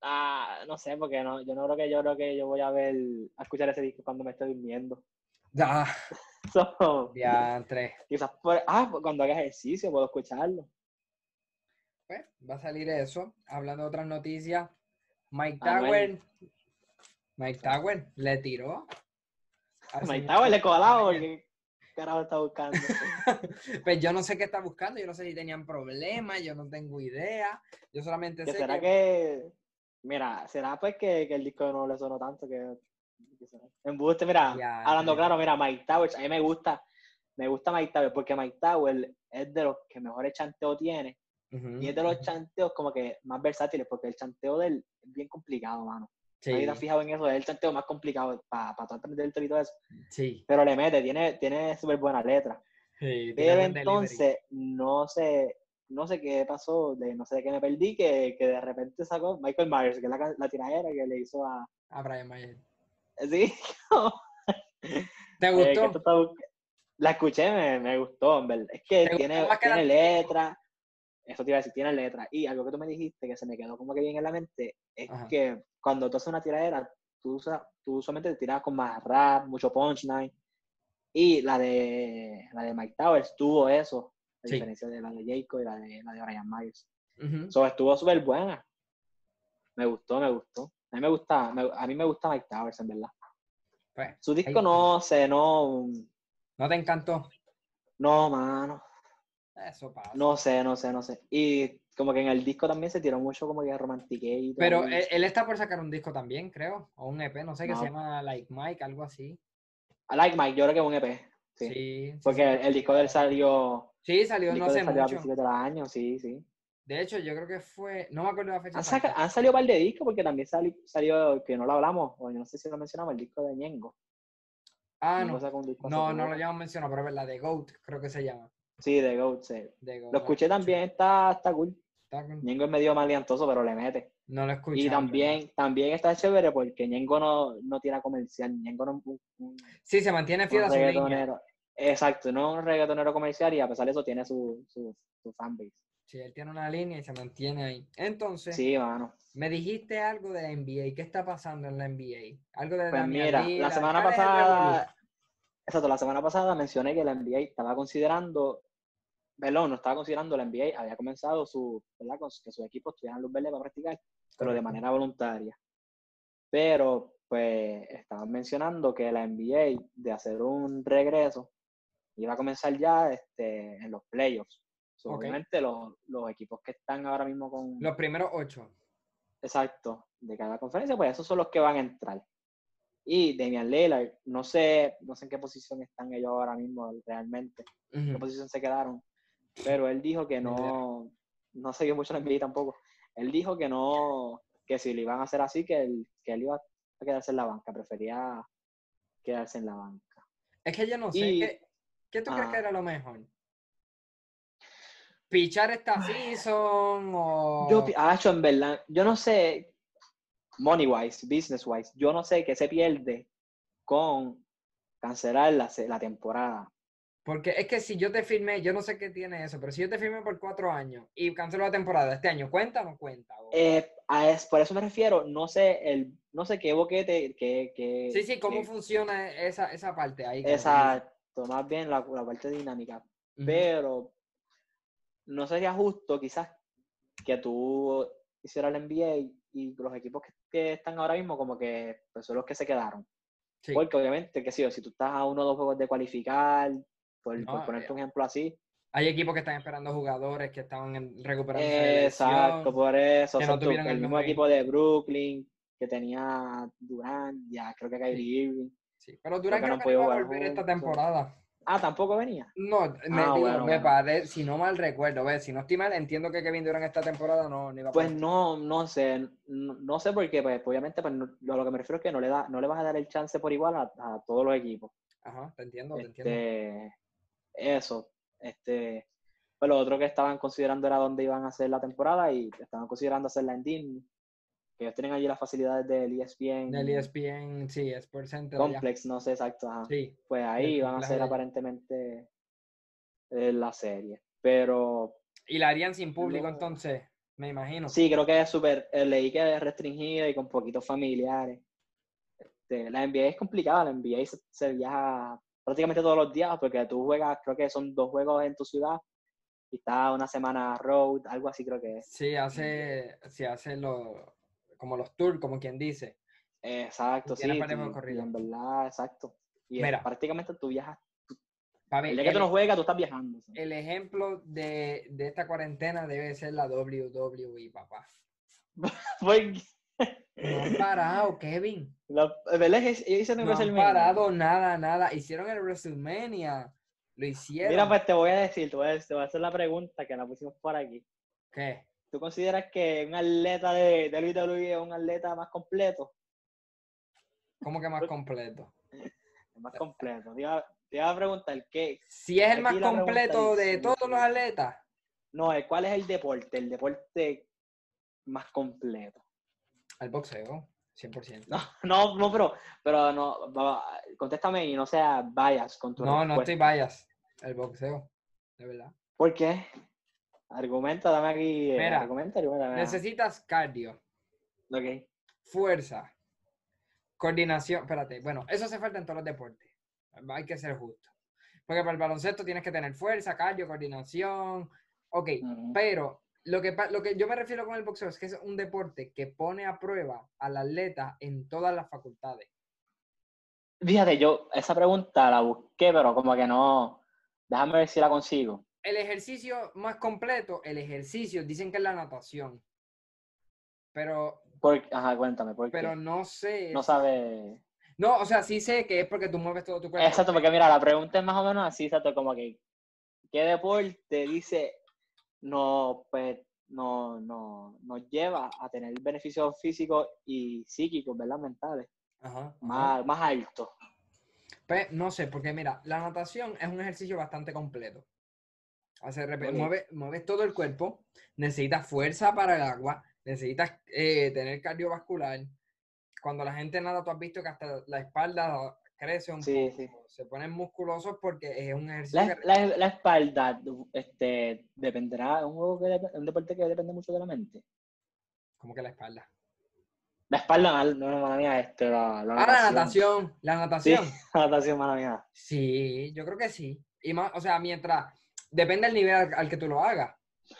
Ah, no sé, porque no, yo no creo que yo creo que yo voy a ver, a escuchar ese disco cuando me esté durmiendo. Ah, So, diantre. quizás por, ah, cuando haga ejercicio puedo escucharlo. Pues, va a salir eso. Hablando de otras noticias, Mike. Tower. Mike Tower le tiró. Tower le colado porque carajo está buscando? pues yo no sé qué está buscando, yo no sé si tenían problemas, yo no tengo idea. Yo solamente ¿Que sé será que... que... Mira, será pues que, que el disco no le sonó tanto que... que será? Embuste, mira, hablando claro, mira, Mike Towers, a mí me gusta, me gusta Mike Towers porque Mike Towers es de los que mejores chanteo tiene y es de los chanteos como que más versátiles porque el chanteo de él es bien complicado, mano. Sí, Ahí te has fijado en eso, es el chanteo más complicado para para tratar de y todo eso. sí. Pero le mete, tiene, tiene súper buena letra. sí, Pero entonces, no sé, no sé qué pasó, de, no sé de qué me perdí, que, que de repente sacó Michael Myers, que es la, la tiradera que le hizo a... A Brian Mayer. ¿Sí? ¿Te Eh, gustó? está la escuché, me, me gustó, en verdad. Es que ¿Te tiene, tiene letra, eso te iba a decir, tiene letra. Y algo que tú me dijiste que se me quedó como que bien en la mente, es Ajá. que cuando tú haces una tiradera, tú, usas, tú usualmente te tiras con más rap, mucho punchline. Y la de, la de Mike Towers tuvo eso, a Sí. diferencia de la de Jacob y la de, la de Brian Myers. Ujú. So, estuvo súper buena. Me gustó, me gustó. A mí me gusta, me- a mí me gusta Mike Towers, en verdad. Pues, Su disco no sé, no, ¿No te encantó? no, mano. Eso pasa. No sé, no sé, no sé. Y como que en el disco también se tiró mucho como que romantiqueito. Pero ahí. él, él está por sacar un disco también, creo. O un EP, no sé, que No. se llama Like Mike, algo así. I like Mike, yo creo que es un EP. Sí. Porque sí. el, el disco de él salió, Sí, salió no él salió a mucho. principios del año, sí, sí. De hecho, yo creo que fue. No me acuerdo la fecha. Han, saca- han salido un par de discos porque también sali- salió, que no lo hablamos, o yo no sé si lo mencionamos, el disco de Ñengo. Ah, Ñengo no. No, no lo habíamos mencionado, pero es verdad, de Goat, creo que se llama. Sí, de Goat, sí. Goat, Lo escuché también, está, está cool. Con- Ñengo es medio maleantoso, pero le mete. No lo escuché. Y también, también está chévere porque Ñengo no, no tira comercial. Ñengo no es un- un- Sí, se mantiene fiel a su línea. Exacto, no es un reggaetonero comercial y a pesar de eso tiene su, su, su fanbase. Sí, él tiene una línea y se mantiene ahí. Entonces, Sí, mano. me dijiste algo de la NBA. ¿Qué está pasando en la NBA? Algo de Pues Damian mira, la semana pasada, exacto, la semana pasada mencioné que la NBA estaba considerando, perdón, no estaba considerando la NBA, había comenzado su, ¿verdad? Con- que sus equipos tuvieran luz verde para practicar, pero de manera voluntaria. Pero, pues, estaban mencionando que la NBA, de hacer un regreso, iba a comenzar ya este, en los playoffs. So. Obviamente, los, los equipos que están ahora mismo con. Los primeros ocho. Exacto, de cada conferencia, pues esos son los que van a entrar. Y Damian Lillard, no sé, no sé en qué posición están ellos ahora mismo realmente, en qué posición se quedaron, pero él dijo que no, no se vio mucho en la NBA tampoco. Él dijo que no, que si lo iban a hacer así, que él, que él iba a quedarse en la banca, prefería quedarse en la banca. Es que yo no sé. Y- ¿Qué, qué tú crees que Ah. era lo mejor? ¿Pichar esta season o...? Yo, yo en verdad, yo no sé, money wise, business wise, yo no sé qué se pierde con cancelar la temporada. Porque es que si yo te firmé, yo no sé qué tiene eso, pero si yo te firmé por cuatro años y cancelo la temporada este año, ¿cuenta o no cuenta? Eh, a es, por eso me refiero, no sé el, no sé qué boquete, qué, qué, sí, sí, ¿cómo qué- funciona esa, esa parte ahí? exacto, más bien la, la parte dinámica. Pero no sería justo quizás que tú hicieras el NBA y los equipos que, que están ahora mismo como que pues, son los que se quedaron. Sí. Porque obviamente, que sí, si tú estás a uno o dos juegos de cualificar, por, por No, ponerte eh, un ejemplo así, Hay equipos que están esperando jugadores que estaban en, recuperándose de exacto, por eso, que no exacto, tuvieran el el mismo equipo de Brooklyn que tenía Durant, ya creo que Kyrie Irving. Sí, Pero Durán que creo no que no iba a volver esta temporada. Ah, tampoco venía. No, me, Ah, bueno, me bueno. parece, si no mal recuerdo, ve, si no estoy mal, entiendo que Kevin Durant esta temporada no, no iba a Pues no, no sé, no, no sé por qué, pues obviamente pues, no- lo, lo que me refiero es que no le, da, no le vas a dar el chance por igual a, a todos los equipos. Ajá, te entiendo, te entiendo. Eso, este, pues lo otro que estaban considerando era dónde iban a hacer la temporada y estaban considerando hacerla en Disney, que ellos tienen allí las facilidades del ESPN Del ESPN, sí, Sports Center. allá. Complex, no sé exacto, ajá. Sí, pues ahí van a hacer aparentemente eh, la serie, pero y la harían sin público No. entonces, me imagino. Sí, creo que es súper, eh, leí que es restringida y con poquitos familiares. Este, la NBA es complicada, la NBA se, se viaja prácticamente todos los días porque tú juegas, creo que son dos juegos en tu ciudad y está una semana road, algo así creo que es. Sí, hace, sí, hace lo, como los tours, como quien dice. Exacto, sí. Corridos. en verdad, exacto. Y es- Mira. prácticamente tú viajas, tú- Papi, El día que tú no juegas, tú estás viajando. ¿sí? el ejemplo de, de esta cuarentena debe ser la WWE, papá. No han parado, Kevin. la- ¿verdad? hicieron No han parado nada, nada. Hicieron el WrestleMania. Lo hicieron. Mira, pues te voy a decir, te voy a, te voy a hacer la pregunta que la pusimos por aquí. ¿Qué? ¿Tú consideras que un atleta de, de WWE es un atleta más completo? ¿Cómo que más completo? Es más completo. Te iba, te iba a preguntar, ¿qué? Si es el más completo de todos los atletas, No, eh, ¿cuál es el deporte? El deporte más completo. El boxeo, 100%. No, no, no, pero, pero no, contéstame y no sea bias con tu No, no estoy bias. El boxeo, de verdad. ¿Por qué? Argumenta, dame aquí. eh, Mira, argumenta, argumenta, mira. Necesitas cardio, Ok. fuerza, coordinación. Espérate, bueno, eso hace falta en todos los deportes. Hay que ser justo. Porque para el baloncesto tienes que tener fuerza, cardio, coordinación. Ok, pero lo que, lo que yo me refiero con el boxeo es que es un deporte que pone a prueba al atleta en todas las facultades. Fíjate, yo esa pregunta la busqué, pero como que no. Déjame ver si la consigo. El ejercicio más completo, el ejercicio, dicen que es la natación. Pero, Por, ajá, cuéntame, ¿por qué? pero no sé. No sabe. No, o sea, sí sé que es porque tú mueves todo tu cuerpo. Exacto, porque mira, la pregunta es más o menos así, exacto, como que. ¿Qué deporte dice no, pues, no, no, nos lleva a tener beneficios físicos y psíquicos, ¿verdad? Mentales, Ajá, ajá. más, más altos. Pues, no sé, porque mira, la natación es un ejercicio bastante completo. Hace repe- Ok. mueve- mueves todo el cuerpo, necesitas fuerza para el agua, necesitas eh, tener cardiovascular. Cuando la gente nada, tú has visto que hasta la espalda crece un Sí, poco, sí. se ponen musculosos porque es un ejercicio La, que- la, la espalda, este, dependerá, es un, juego que un deporte que depende mucho de la mente. como que la espalda. La espalda, no, no, mala mía, este, la, la Ah, la natación, la Sí, natación. la natación, mala mía. Sí, yo creo que sí. Y más, o sea, mientras, depende del nivel al, al que tú lo hagas.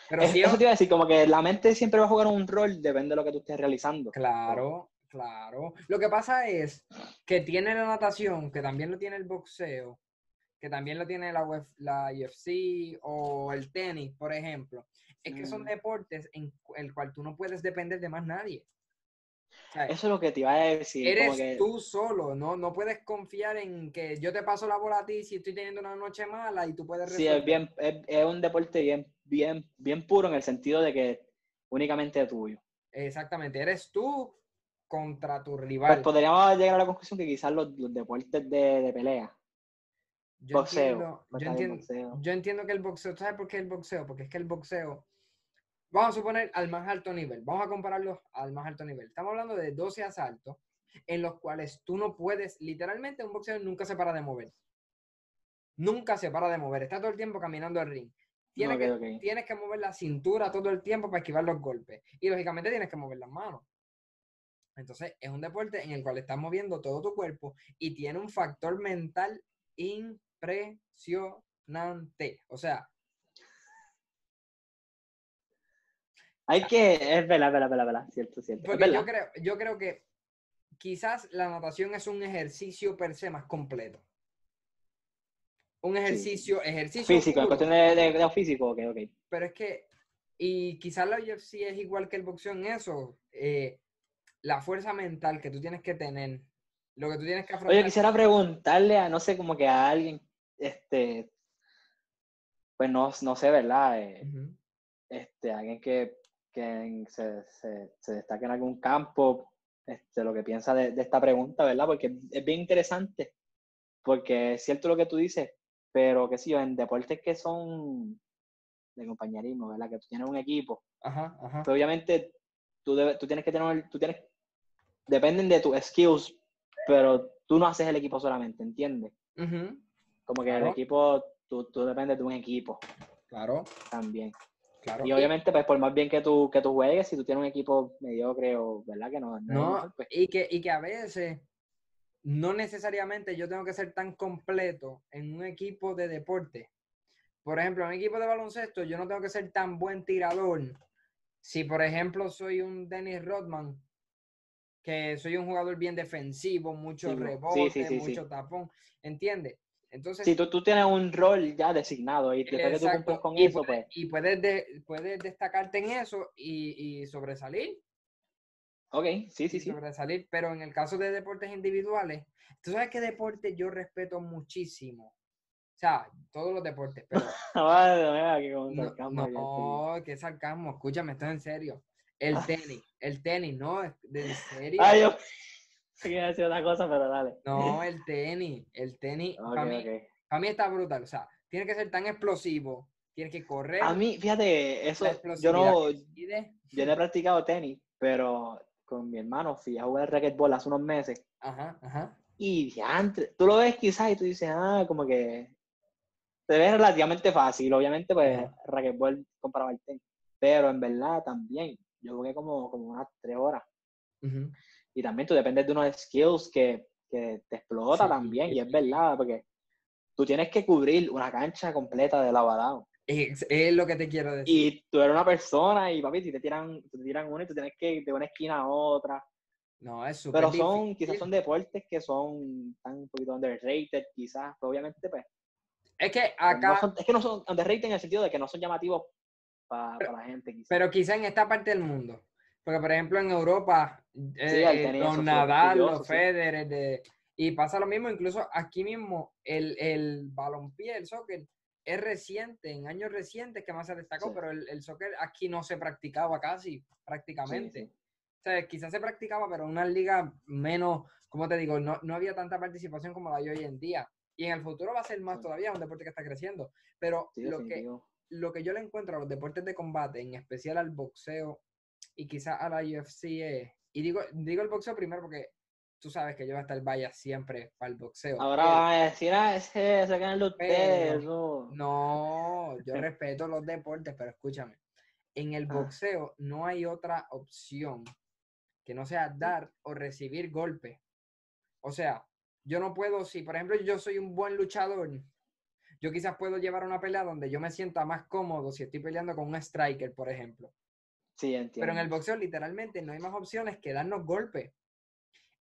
Pero Es- sí, Eso te iba a decir, como que la mente siempre va a jugar un rol, depende de lo que tú estés realizando. Claro, claro. Lo que pasa es que tiene la natación, que también lo tiene el boxeo, que también lo tiene la, UF la UFC o el tenis, por ejemplo. Es que son Mm. deportes en el cual tú no puedes depender de más nadie. Eso es lo que te iba a decir. eres como que, tú solo, ¿no? No puedes confiar en que yo te paso la bola a ti si estoy teniendo una noche mala y tú puedes Sí, es resolver. bien, es, es un deporte bien, bien, bien puro en el sentido de que únicamente tuyo. Exactamente, eres tú contra tu Pues rival. podríamos llegar a la conclusión que quizás los, los deportes de, de pelea, Yo boxeo, entiendo, pues yo entiendo, boxeo. yo entiendo que el boxeo, ¿sabes por qué el boxeo? Porque es que el boxeo, vamos a suponer al más alto nivel, vamos a compararlos al más alto nivel. Estamos hablando de 12 asaltos en los cuales tú no puedes, literalmente un boxeo nunca se para de mover. Nunca se para de mover, está todo el tiempo caminando el ring. Que, tienes que mover la cintura todo el tiempo para esquivar los golpes. Y lógicamente tienes que mover las manos. Entonces, es un deporte en el cual estás moviendo todo tu cuerpo y tiene un factor mental impresionante. O sea, Hay que, es verdad, verdad, verdad, verdad, cierto, cierto. Porque yo creo, yo creo que quizás la natación es un ejercicio per se más completo. Un ejercicio, ejercicio Físico, en cuestión de, de, de físico, ok, ok. pero es que, y quizás la UFC es igual que el boxeo en eso, eh, la fuerza mental que tú tienes que tener, lo que tú tienes que afrontar. Oye, quisiera preguntarle a, no sé, como que a alguien, este, pues no, no sé, ¿verdad? Eh, este, alguien que, que se, se, se destaque en algún campo, este, lo que piensa de, de esta pregunta, ¿verdad? Porque es bien interesante, porque es cierto lo que tú dices, pero que sí, en deportes que son de compañerismo, ¿verdad? Que tú tienes un equipo, Ajá, ajá. pero obviamente tú, debes- tú tienes que tener, tú tienes, dependen de tus skills, pero tú no haces el equipo solamente, ¿entiendes? Como que el equipo, tú, tú dependes de un equipo Claro, también. claro. Y obviamente, pues por más bien que tú, que tú juegues, si tú tienes un equipo mediocre o, ¿verdad? Que no, no pues, y que, y que a veces no necesariamente yo tengo que ser tan completo en un equipo de deporte. Por ejemplo, en un equipo de baloncesto yo no tengo que ser tan buen tirador. Si, por ejemplo, soy un Dennis Rodman, que soy un jugador bien defensivo, mucho Sí, rebote, sí, sí, sí. mucho tapón, ¿entiendes? Entonces, Si tú, tú tienes un rol ya designado y después que tú Exacto, cumples con y eso, pues, y puedes, de- puedes destacarte en eso y, y sobresalir. ok, sí, sí, sí. sobresalir, pero en el caso de deportes individuales, tú sabes qué deporte yo respeto muchísimo. O sea, todos los deportes, pero que con no, no, qué sarcasmo, escúchame, esto es en serio. El tenis, el tenis, no, de en serio. Ay, yo quería decir otra cosa, pero dale. No, el tenis, el tenis, Ok, para mí, ok. pa' mí está brutal, o sea, tiene que ser tan explosivo, tiene que correr. A mí, fíjate, eso, yo no, yo no he practicado tenis, pero con mi hermano fui a jugar racquetball hace unos meses Ajá, ajá. y diantre, tú lo ves quizás y tú dices, ah, como que se ve relativamente fácil, obviamente pues Ajá. racquetball comparado al tenis, pero en verdad también, yo jugué como, como unas tres horas ujú. y también tú dependes de unos skills que, que te explota Sí, también, y es sí. verdad, porque tú tienes que cubrir una cancha completa de lavadao. Es, es lo que te quiero decir. Y tú eres una persona y papi, si te tiran, te tiran uno y tú tienes que ir de una esquina a otra. No, es súper Pero son, difícil. quizás son deportes que son tan un poquito underrated, quizás, pero obviamente, pues. Es que no acá, son- es que no son underrated en el sentido de que no son llamativos para la gente, quizás. pero quizá en esta parte del mundo. Porque, por ejemplo, en Europa, eh, tenis, los sí, Nadal, curioso, los sí. Federer, de- y pasa lo mismo, incluso aquí mismo, el, el balompié, el soccer, es reciente, en años recientes que más se destacó, Sí. pero el, el soccer aquí no se practicaba casi, Sí, prácticamente. sí. O sea, quizás se practicaba, pero en una liga menos, como te digo, no, no había tanta participación como la hay hoy en día. Y en el futuro va a ser más Sí. todavía, un deporte que está creciendo. Pero Sí, lo que. Lo que yo le encuentro a los deportes de combate, en especial al boxeo y quizás a la UFC, es- y digo, digo el boxeo primero porque tú sabes que yo voy a estar vaya siempre para el boxeo. Ahora pero- van a decir, ah, ese, ese canal de ustedes, no, yo respeto los deportes, pero escúchame, en el Ah. boxeo no hay otra opción que no sea dar o recibir golpes. O sea, yo no puedo, si por ejemplo yo soy un buen luchador, yo quizás puedo llevar una pelea donde yo me sienta más cómodo si estoy peleando con un striker, por ejemplo. Sí, entiendo. Pero en el boxeo literalmente no hay más opciones que darnos golpes.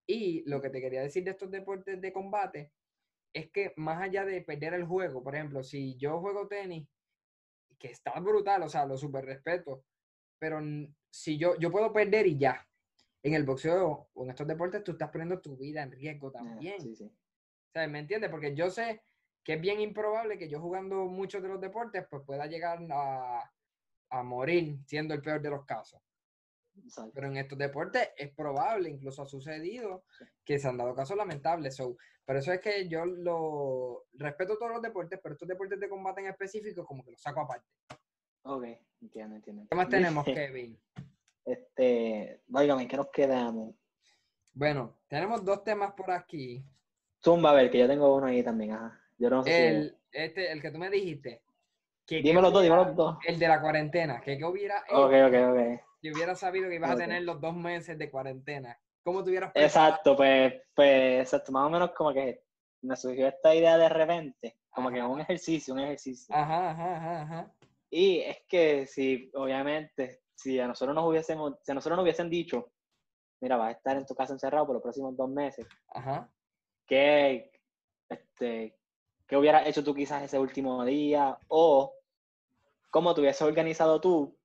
Y lo que te quería decir de estos deportes de combate es que más allá de perder el juego, por ejemplo, si yo juego tenis, que está brutal, o sea, lo super respeto, pero si yo, yo puedo perder y ya. En el boxeo o en estos deportes tú estás poniendo tu vida en riesgo Eh, también. Sí, sí. Sea, ¿me entiendes? Porque yo sé que es bien improbable que yo jugando muchos de los deportes pues pueda llegar a, a morir siendo el peor de los casos. Exacto. Pero en estos deportes es probable, incluso ha sucedido, que se han dado casos lamentables. So, por eso es que yo lo respeto todos los deportes, pero estos deportes de combate en específico como que los saco aparte. Ok, entiendo, entiendo. ¿Qué más tenemos, Kevin? Este, váyame, ¿en qué nos quedamos? Bueno, tenemos dos temas por aquí. Zumba, a ver, que yo tengo uno ahí también, ajá. Yo no sé si... El, este, el que tú me dijiste. Que qué Dime los dos, dime hubiera- los dos. El de la cuarentena. Que qué hubiera Ok, ok, ok. si hubiera sabido que ibas a tener los dos meses de cuarentena. ¿Cómo preparado? Exacto, pues, pues, exacto, más o menos como que me surgió esta idea de repente, como que Ajá. un ejercicio, un ejercicio. Ajá, ajá, ajá, ajá. Y es que si, obviamente, si a nosotros nos hubiésemos, si a nosotros nos hubiesen dicho, mira, vas a estar en tu casa encerrado por los próximos dos meses, Ajá. ¿qué, este, ¿qué hubieras hecho tú quizás ese último día? O cómo te hubieses organizado tú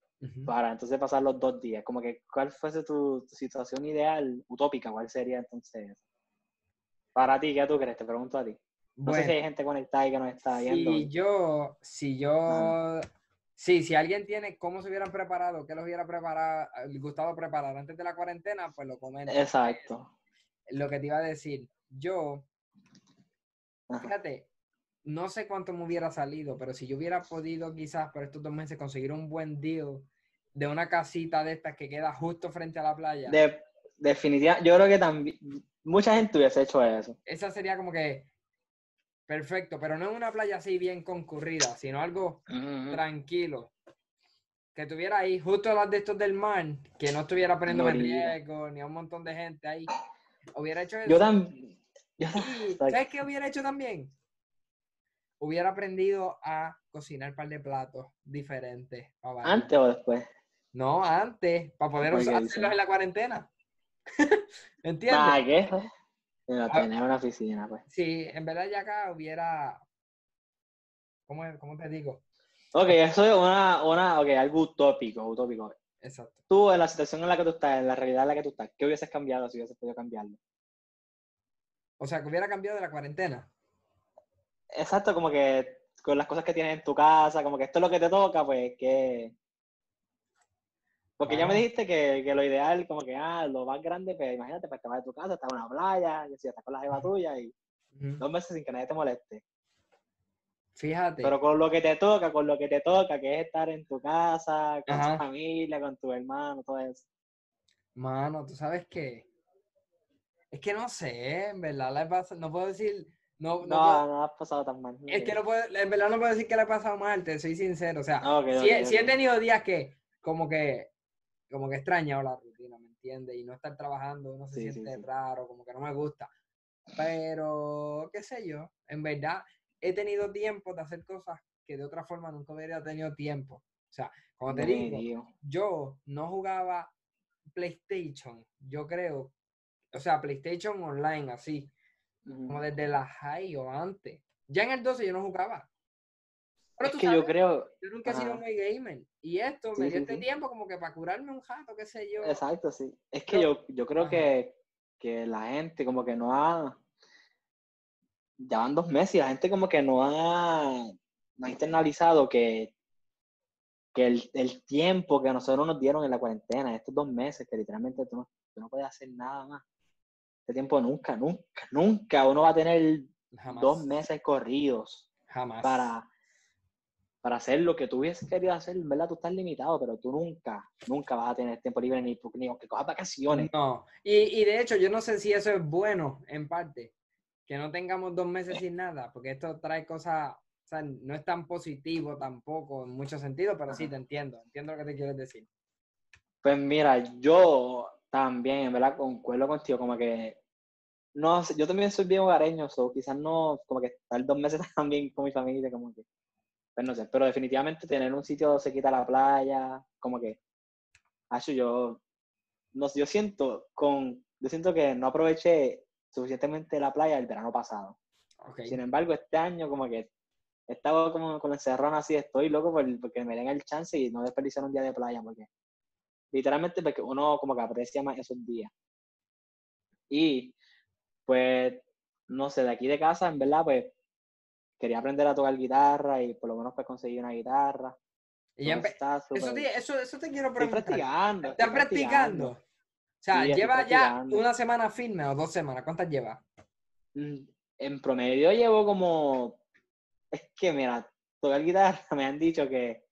para entonces pasar los dos días. Como que, ¿cuál fuese tu, tu situación ideal, utópica? ¿Cuál sería entonces? Para ti, ¿qué tú crees? Te pregunto a ti. No sé si hay gente conectada y que nos está viendo. Si yo, si yo, sí, si alguien tiene cómo se hubieran preparado, qué los hubiera preparado, gustado preparar antes de la cuarentena, pues lo comento. Exacto. Lo que te iba a decir, yo, Ajá. fíjate, no sé cuánto me hubiera salido, pero si yo hubiera podido quizás por estos dos meses conseguir un buen deal de una casita de estas que queda justo frente a la playa, De, definitivamente, yo creo que también mucha gente hubiese hecho eso. esa sería como que perfecto, pero no en una playa así bien concurrida, sino algo tranquilo. Que tuviera ahí justo las de estos del mar, que no estuviera poniéndome en riesgo, ni a un montón de gente ahí. Hubiera hecho eso. Yo también. ¿sabes qué hubiera hecho también? Hubiera aprendido a cocinar un par de platos diferentes. ¿Antes o después? No, antes, para poder hacerlos en la cuarentena. ¿Entiendes? Ah, ¿qué? Pero Ah. tener una oficina, pues. Si en verdad ya acá hubiera. ¿Cómo, cómo te digo? Ok, eso es una, una, ok, algo utópico, utópico. Exacto. Tú, en la situación en la que tú estás, en la realidad en la que tú estás, ¿qué hubieses cambiado si hubieses podido cambiarlo? O sea, que hubiera cambiado de la cuarentena. Exacto, como que con las cosas que tienes en tu casa, como que esto es lo que te toca, pues que... Porque ya me dijiste que, que lo ideal, como que, ah, lo más grande, pues imagínate, pues te vas de tu casa, estás en una playa, que si estás con la jeva tuya y dos meses sin que nadie te moleste. Fíjate. Pero con lo que te toca, con lo que te toca, que es estar en tu casa, con Ajá. tu familia, con tu hermano, todo eso. Mano, tú sabes que. Es que no sé, en verdad, no puedo decir. No, no No, puedo- no has pasado tan mal. es que no puedo, en verdad no puedo decir que le he pasado mal, te soy sincero. O sea, Ah, ok, he, tenido días que, como que, como que extrañado la rutina, ¿me entiendes? Y no estar trabajando, uno se Sí, siente sí. raro, como que no me gusta. Pero, qué sé yo, en verdad he tenido tiempo de hacer cosas que de otra forma nunca hubiera tenido tiempo. O sea, como te digo, yo no jugaba PlayStation, yo creo, o sea, PlayStation online, así, como desde la high o antes. Ya en el 12 yo no jugaba. Pero Es tú que yo creo, yo nunca he sido muy gamer. Y esto Sí, me dio sí, este sí. tiempo como que para curarme un jato, qué sé yo. exacto, sí. Es que yo, yo creo Ajá. que, que la gente como que no ha, ya van dos meses y la gente como que no ha, no ha internalizado que, que el, el tiempo que a nosotros nos dieron en la cuarentena, estos dos meses, que literalmente tú no, tú no puedes hacer nada más. Este tiempo nunca, nunca, nunca uno va a tener Jamás. dos meses corridos Jamás. para, para hacer lo que tú hubieses querido hacer. En verdad, tú estás limitado, pero tú nunca, nunca vas a tener tiempo libre ni, ni aunque cojas vacaciones. No. Y, y de hecho, yo no sé si eso es bueno, en parte. Que no tengamos dos meses sin nada, porque esto trae cosas, o sea, no es tan positivo tampoco en muchos sentidos, pero sí te entiendo, entiendo lo que te quieres decir. Pues mira, yo también, en verdad, concuerdo contigo, como que, no yo también soy bien hogareño, so quizás no, como que estar dos meses también con mi familia, como que, pues no sé, pero definitivamente tener un sitio cerquita a la playa, como que, Acho, yo, no yo siento, con, yo siento que no aproveché suficientemente la playa el verano pasado. Ok. Sin embargo, este año como que he estado como con el encerrón así, estoy loco por, porque me den el chance y no desperdiciar un día de playa, porque literalmente porque uno como que aprecia más esos días. Y pues, no sé, de aquí de casa, en verdad, pues quería aprender a tocar guitarra y por lo menos pues conseguir una guitarra. Y ya está eso, te, eso, eso te quiero Estoy preguntar. practicando. ¿Estás estoy practicando? O sea, Sí, estoy ¿lleva ya una semana firme o dos semanas? ¿Cuántas lleva? Mm, En promedio llevo como, es que mira, tocar guitarra me han dicho que,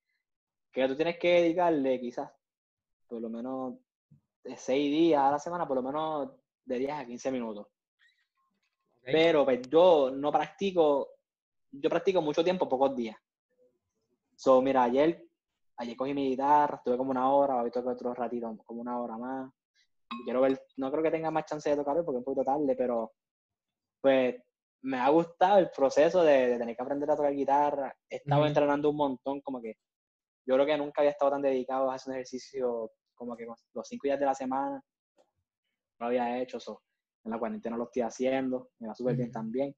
que tú tienes que dedicarle quizás por lo menos de seis días a la semana, por lo menos de 10 a 15 minutos. Pero pues yo no practico, yo practico mucho tiempo, pocos días. So, mira, ayer, ayer cogí mi guitarra, estuve como una hora, hoy toco otro ratito, como una hora más. Quiero ver, no creo que tenga más chance de tocar hoy porque es un poquito tarde, pero pues me ha gustado el proceso de, de tener que aprender a tocar guitarra. He estado entrenando un montón, como que yo creo que nunca había estado tan dedicado a hacer un ejercicio como que los cinco días de la semana. No lo había hecho, so, en la cuarentena lo estoy haciendo, me va súper bien también.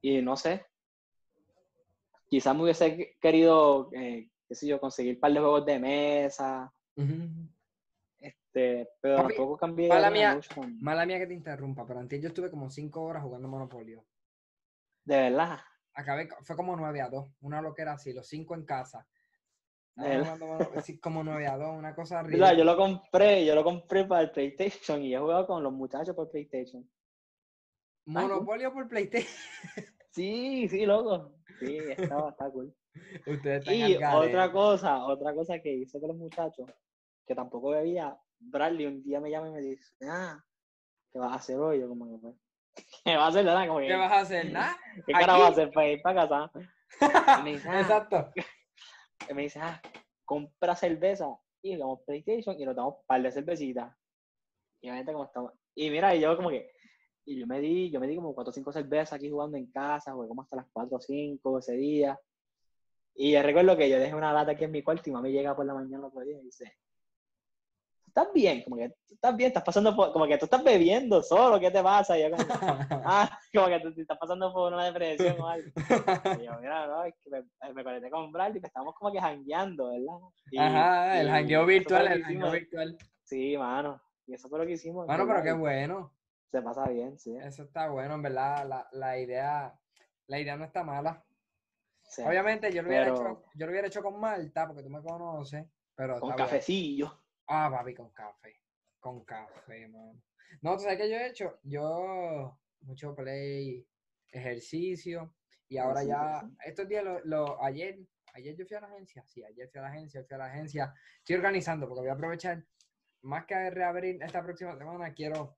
Y no sé, quizás me hubiese querido, eh, qué sé yo, conseguir un par de juegos de mesa, este, pero Papi, tampoco cambié mala mía. Mala mía que te interrumpa, pero antes yo estuve como cinco horas jugando Monopolio. De verdad. Acabé, fue como 9 a 2, una loquera así, los cinco en casa. Como 9 a 2, una cosa ridícula. Yo lo compré, yo lo compré para el PlayStation y he jugado con los muchachos por PlayStation. Monopolio por PlayStation. Sí, sí, loco. Sí, estaba, está cool. Ustedes están Y otra cosa, otra cosa que hice con los muchachos, que tampoco bebía, Bradley un día me llama y me dice, ah, ¿qué vas a hacer hoy? Yo como que pues, ¿qué vas a hacer? que, ¿Qué vas a hacer? ¿Nada? ¿qué carajo vas a hacer para ir para casa? Ah, Exacto. Y me dice, ah, compra cerveza y vamos PlayStation y nos damos un par de cervecitas. Y obviamente como estamos, y mira, y yo como que, y yo me di, yo me di como cuatro o cinco cervezas aquí jugando en casa, jugué como hasta las cuatro o cinco ese día. Y yo recuerdo que yo dejé una lata aquí en mi cuarto y mami llega por la mañana otro día y dice, estás bien, como que estás bien, estás pasando por, como que tú estás bebiendo solo, ¿qué te pasa? Y yo como, ah, como que tú te estás pasando por una depresión o algo. Y yo, mira, no, es que me, me conecté con Bradley, que estábamos como que jangueando, ¿verdad? Y- Ajá, el y jangueo virtual, el jangueo virtual. Sí, mano, y eso fue lo que hicimos. Bueno, pero qué Y bueno. Se pasa bien, sí. Eso está bueno, en verdad. La, la idea, la idea no está mala. Sí. Obviamente yo lo hubiera hecho, yo lo hubiera hecho con Malta, porque tú me conoces, pero Con bueno. Ah, papi, con café. Con café, mano. No, ¿tú sabes qué yo he hecho? Yo mucho play, ejercicio, y ahora sí, ya, sí. estos días, lo, lo- ayer, ayer yo fui a la agencia, sí, ayer fui a la agencia, fui a la agencia, estoy organizando porque voy a aprovechar, más que reabrir esta próxima semana, quiero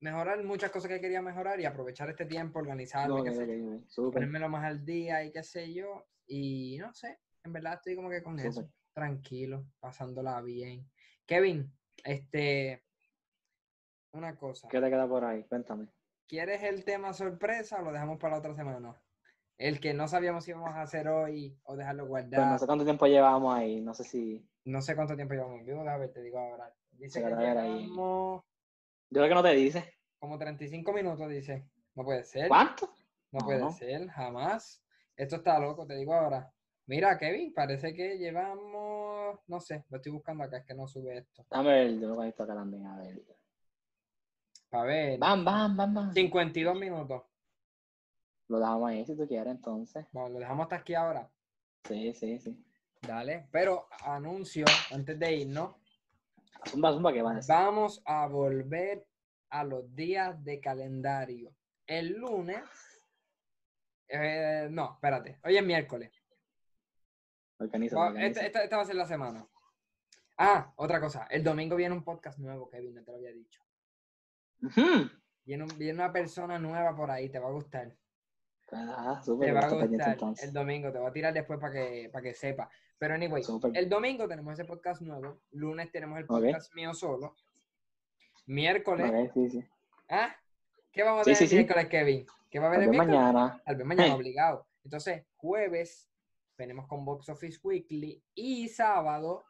mejorar muchas cosas que quería mejorar y aprovechar este tiempo, organizarme, No, qué sé yo, ponérmelo más al día y qué sé yo, y no sé, en verdad estoy como que con eso. Tranquilo, pasándola bien. Kevin, este, una cosa, ¿Qué te queda por ahí? Cuéntame. ¿quieres el tema sorpresa o lo dejamos para la otra semana? El que no sabíamos si íbamos a hacer hoy o dejarlo Pues no guardado. sé cuánto tiempo llevamos ahí, no sé si... No sé cuánto tiempo llevamos en vivo, déjame ver, te digo ahora. Dice que ver ahí. llevamos Yo creo que no te dice. como 35 minutos, dice. No puede ser. ¿Cuánto? No No, puede no. ser, jamás. Esto está loco, te digo ahora. Mira, Kevin, parece que llevamos, no sé, lo estoy buscando acá, es que no sube esto. Dame ver, yo lo conecto acá también, a ver. A ver, Bam, bam, bam, bam. 52 minutos. Lo dejamos ahí si tú quieres, entonces. Bueno, lo dejamos hasta aquí ahora. Sí, sí, sí. Dale. Pero anuncio, antes de irnos, Zumba, zumba, ¿qué vas a decir? vamos a volver a los días de calendario. El lunes, eh, no, espérate, hoy es miércoles. Organiza, Va- organiza. Esta, esta- esta va a ser la semana. Ah, otra cosa. El domingo viene un podcast nuevo, Kevin, no te lo había dicho. Viene, un- viene una persona nueva por ahí, te va a gustar. Ah, Te va a pendiente gustar el domingo, te voy a tirar después para que, para que sepa. Pero anyway, el domingo tenemos ese podcast nuevo. Lunes tenemos el podcast mío solo. Miércoles. Ok, sí, sí. ¿Ah? ¿Qué vamos a Sí, ver el miércoles, Kevin? ¿Qué va a haber el miércoles? mañana. Tal vez mañana, obligado. Entonces, jueves venimos con Box Office Weekly y sábado,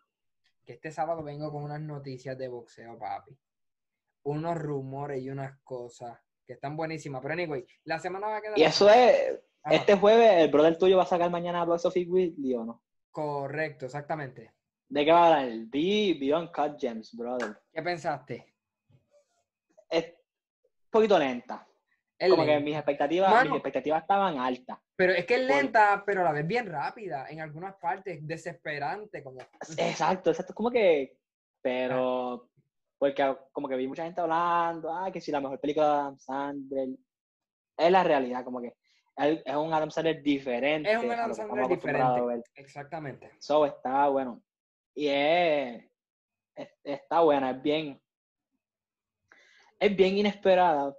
que este sábado vengo con unas noticias de boxeo, papi. Unos rumores y unas cosas que están buenísimas. Pero anyway, la semana va a quedar. Y eso es, Ajá, este jueves, el brother tuyo va a sacar mañana Box Office Weekly, ¿o no? Correcto, exactamente. ¿De qué va a hablar? Be Beyond Cut Gems, brother. ¿Qué pensaste? Es un poquito lenta. Es Como que mis expectativas, Mano. mis expectativas estaban altas. Pero es que es por- lenta, pero a la vez bien rápida. En algunas partes, desesperante. Como... Exacto, exacto. Como que, Ah. pero, porque como que vi mucha gente hablando, ah, que si la mejor película de Adam Sandler. Es la realidad, como que es un Adam Sandler diferente. Es un Adam Sandler diferente. Exactamente. So, está bueno. Y es, es- está buena, es bien, es bien inesperada,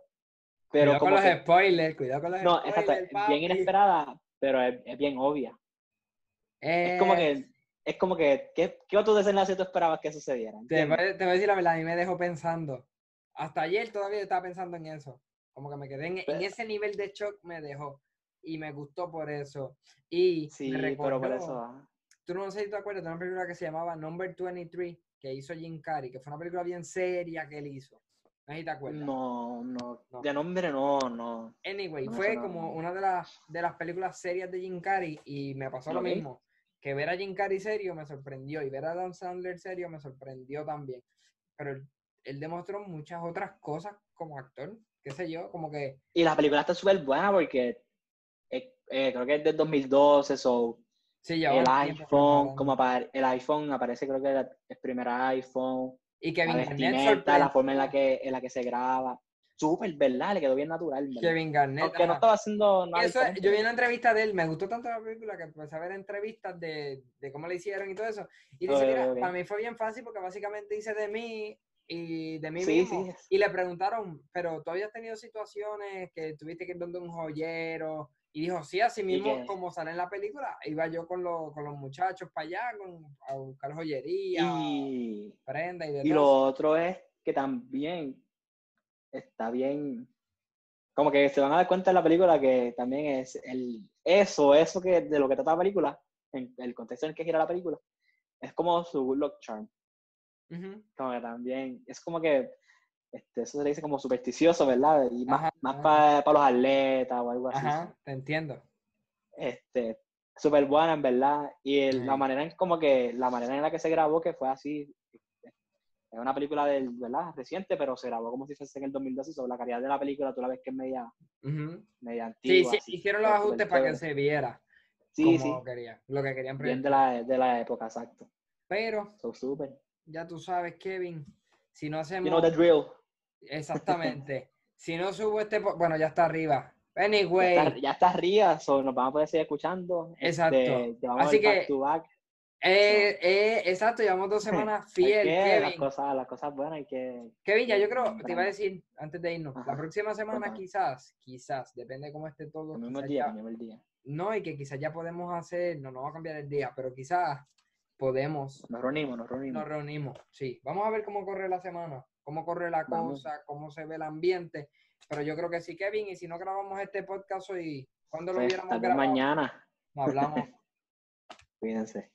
pero cuidado con como los que, spoilers, cuidado con los no, spoilers. exacto, es papi. bien inesperada, pero es, es bien obvia. Es como que, es como que, ¿qué, qué otro desenlace tú esperabas que sucediera? Te voy, ¿Entiendes? te voy a decir la verdad, a mí me dejó pensando. Hasta ayer todavía estaba pensando en eso. Como que me quedé en, ese nivel de shock, me dejó. Y me gustó por eso. Y Sí, me pero por recordó, eso, ah, tú no sé si te acuerdas de una película que se llamaba Number 23, que hizo Jim Carrey, que fue una película bien seria que él hizo. No te acuerdas. no, no, No. de nombre no, no. Anyway, No fue como una de las, de las películas serias de Jim Carrey y me pasó lo mismo. Que ver a Jim Carrey serio me sorprendió y ver a Dan Sandler serio me sorprendió también. Pero él, él demostró muchas otras cosas como actor, qué sé yo, como que Y la película está súper buena porque eh, eh, creo que es del 2012, so sí, ya el iPhone, como el iPhone aparece creo que el primer iPhone, Y la Kevin Garnett vestimenta, la forma en la que, en la que se graba. Súper, ¿verdad? Le quedó bien natural, ¿verdad? Kevin Garnett. Aunque no estaba haciendo nada Eso, yo vi una entrevista de él, me gustó tanto la película que empecé a ver entrevistas de, de cómo le hicieron y todo eso. Y dice, Ok, mira, para mí fue bien fácil porque básicamente hice de mí y de mí Sí, mismo. sí. Y le preguntaron, pero tú habías tenido situaciones que tuviste que ir donde un joyero. Y dijo, sí, así mismo que- como sale en la película, iba yo con, los con los muchachos para allá con, a buscar joyería, Y, prenda y de y lo otro es que también está bien. Como que se van a dar cuenta en la película que también es el eso, eso que de lo que trata la película, en el contexto en el que gira la película, es como su good luck charm. Como que también, es como que, este, eso se le dice como supersticioso, ¿verdad? Y más, Ajá, más para los atletas o algo así. Ajá, te entiendo. Este, súper buena, en verdad. Y el- la Sí. manera en como que, la manera en la que se grabó, que fue así, es una película del, ¿verdad? Reciente, pero se grabó como si fuese en el 2012 y sobre la calidad de la película, tú la ves que es media, media Sí, antigua. sí, así, hicieron los ajustes para que se viera Sí, como sí, lo que querían bien de la, de la época, exacto. Pero So, súper. ya tú sabes, Kevin, si no You hacemos know the drill. Exactamente, si no subo este, bueno, ya está arriba. Ya Anyway, está, ya está arriba, so, nos vamos a poder seguir escuchando. Exacto. Este, Así back que- to back. eh, eh, exacto, llevamos dos semanas fiel, que- las Kevin. cosas, las cosas buenas hay que. Kevin, ya yo creo, te iba a decir antes de irnos, la próxima semana quizás, quizás, depende de cómo esté todo, el quizás día, ya- el día. no, y que quizás ya podemos hacer, no, no va a cambiar el día, pero quizás podemos, Nos reunimos, nos reunimos. nos reunimos, sí, vamos a ver cómo corre la semana, cómo corre la Vamos. cosa, cómo se ve el ambiente, pero yo creo que sí, Kevin, y si no grabamos este podcast hoy, cuando lo hubiéramos grabado, mañana. no hablamos. Cuídense.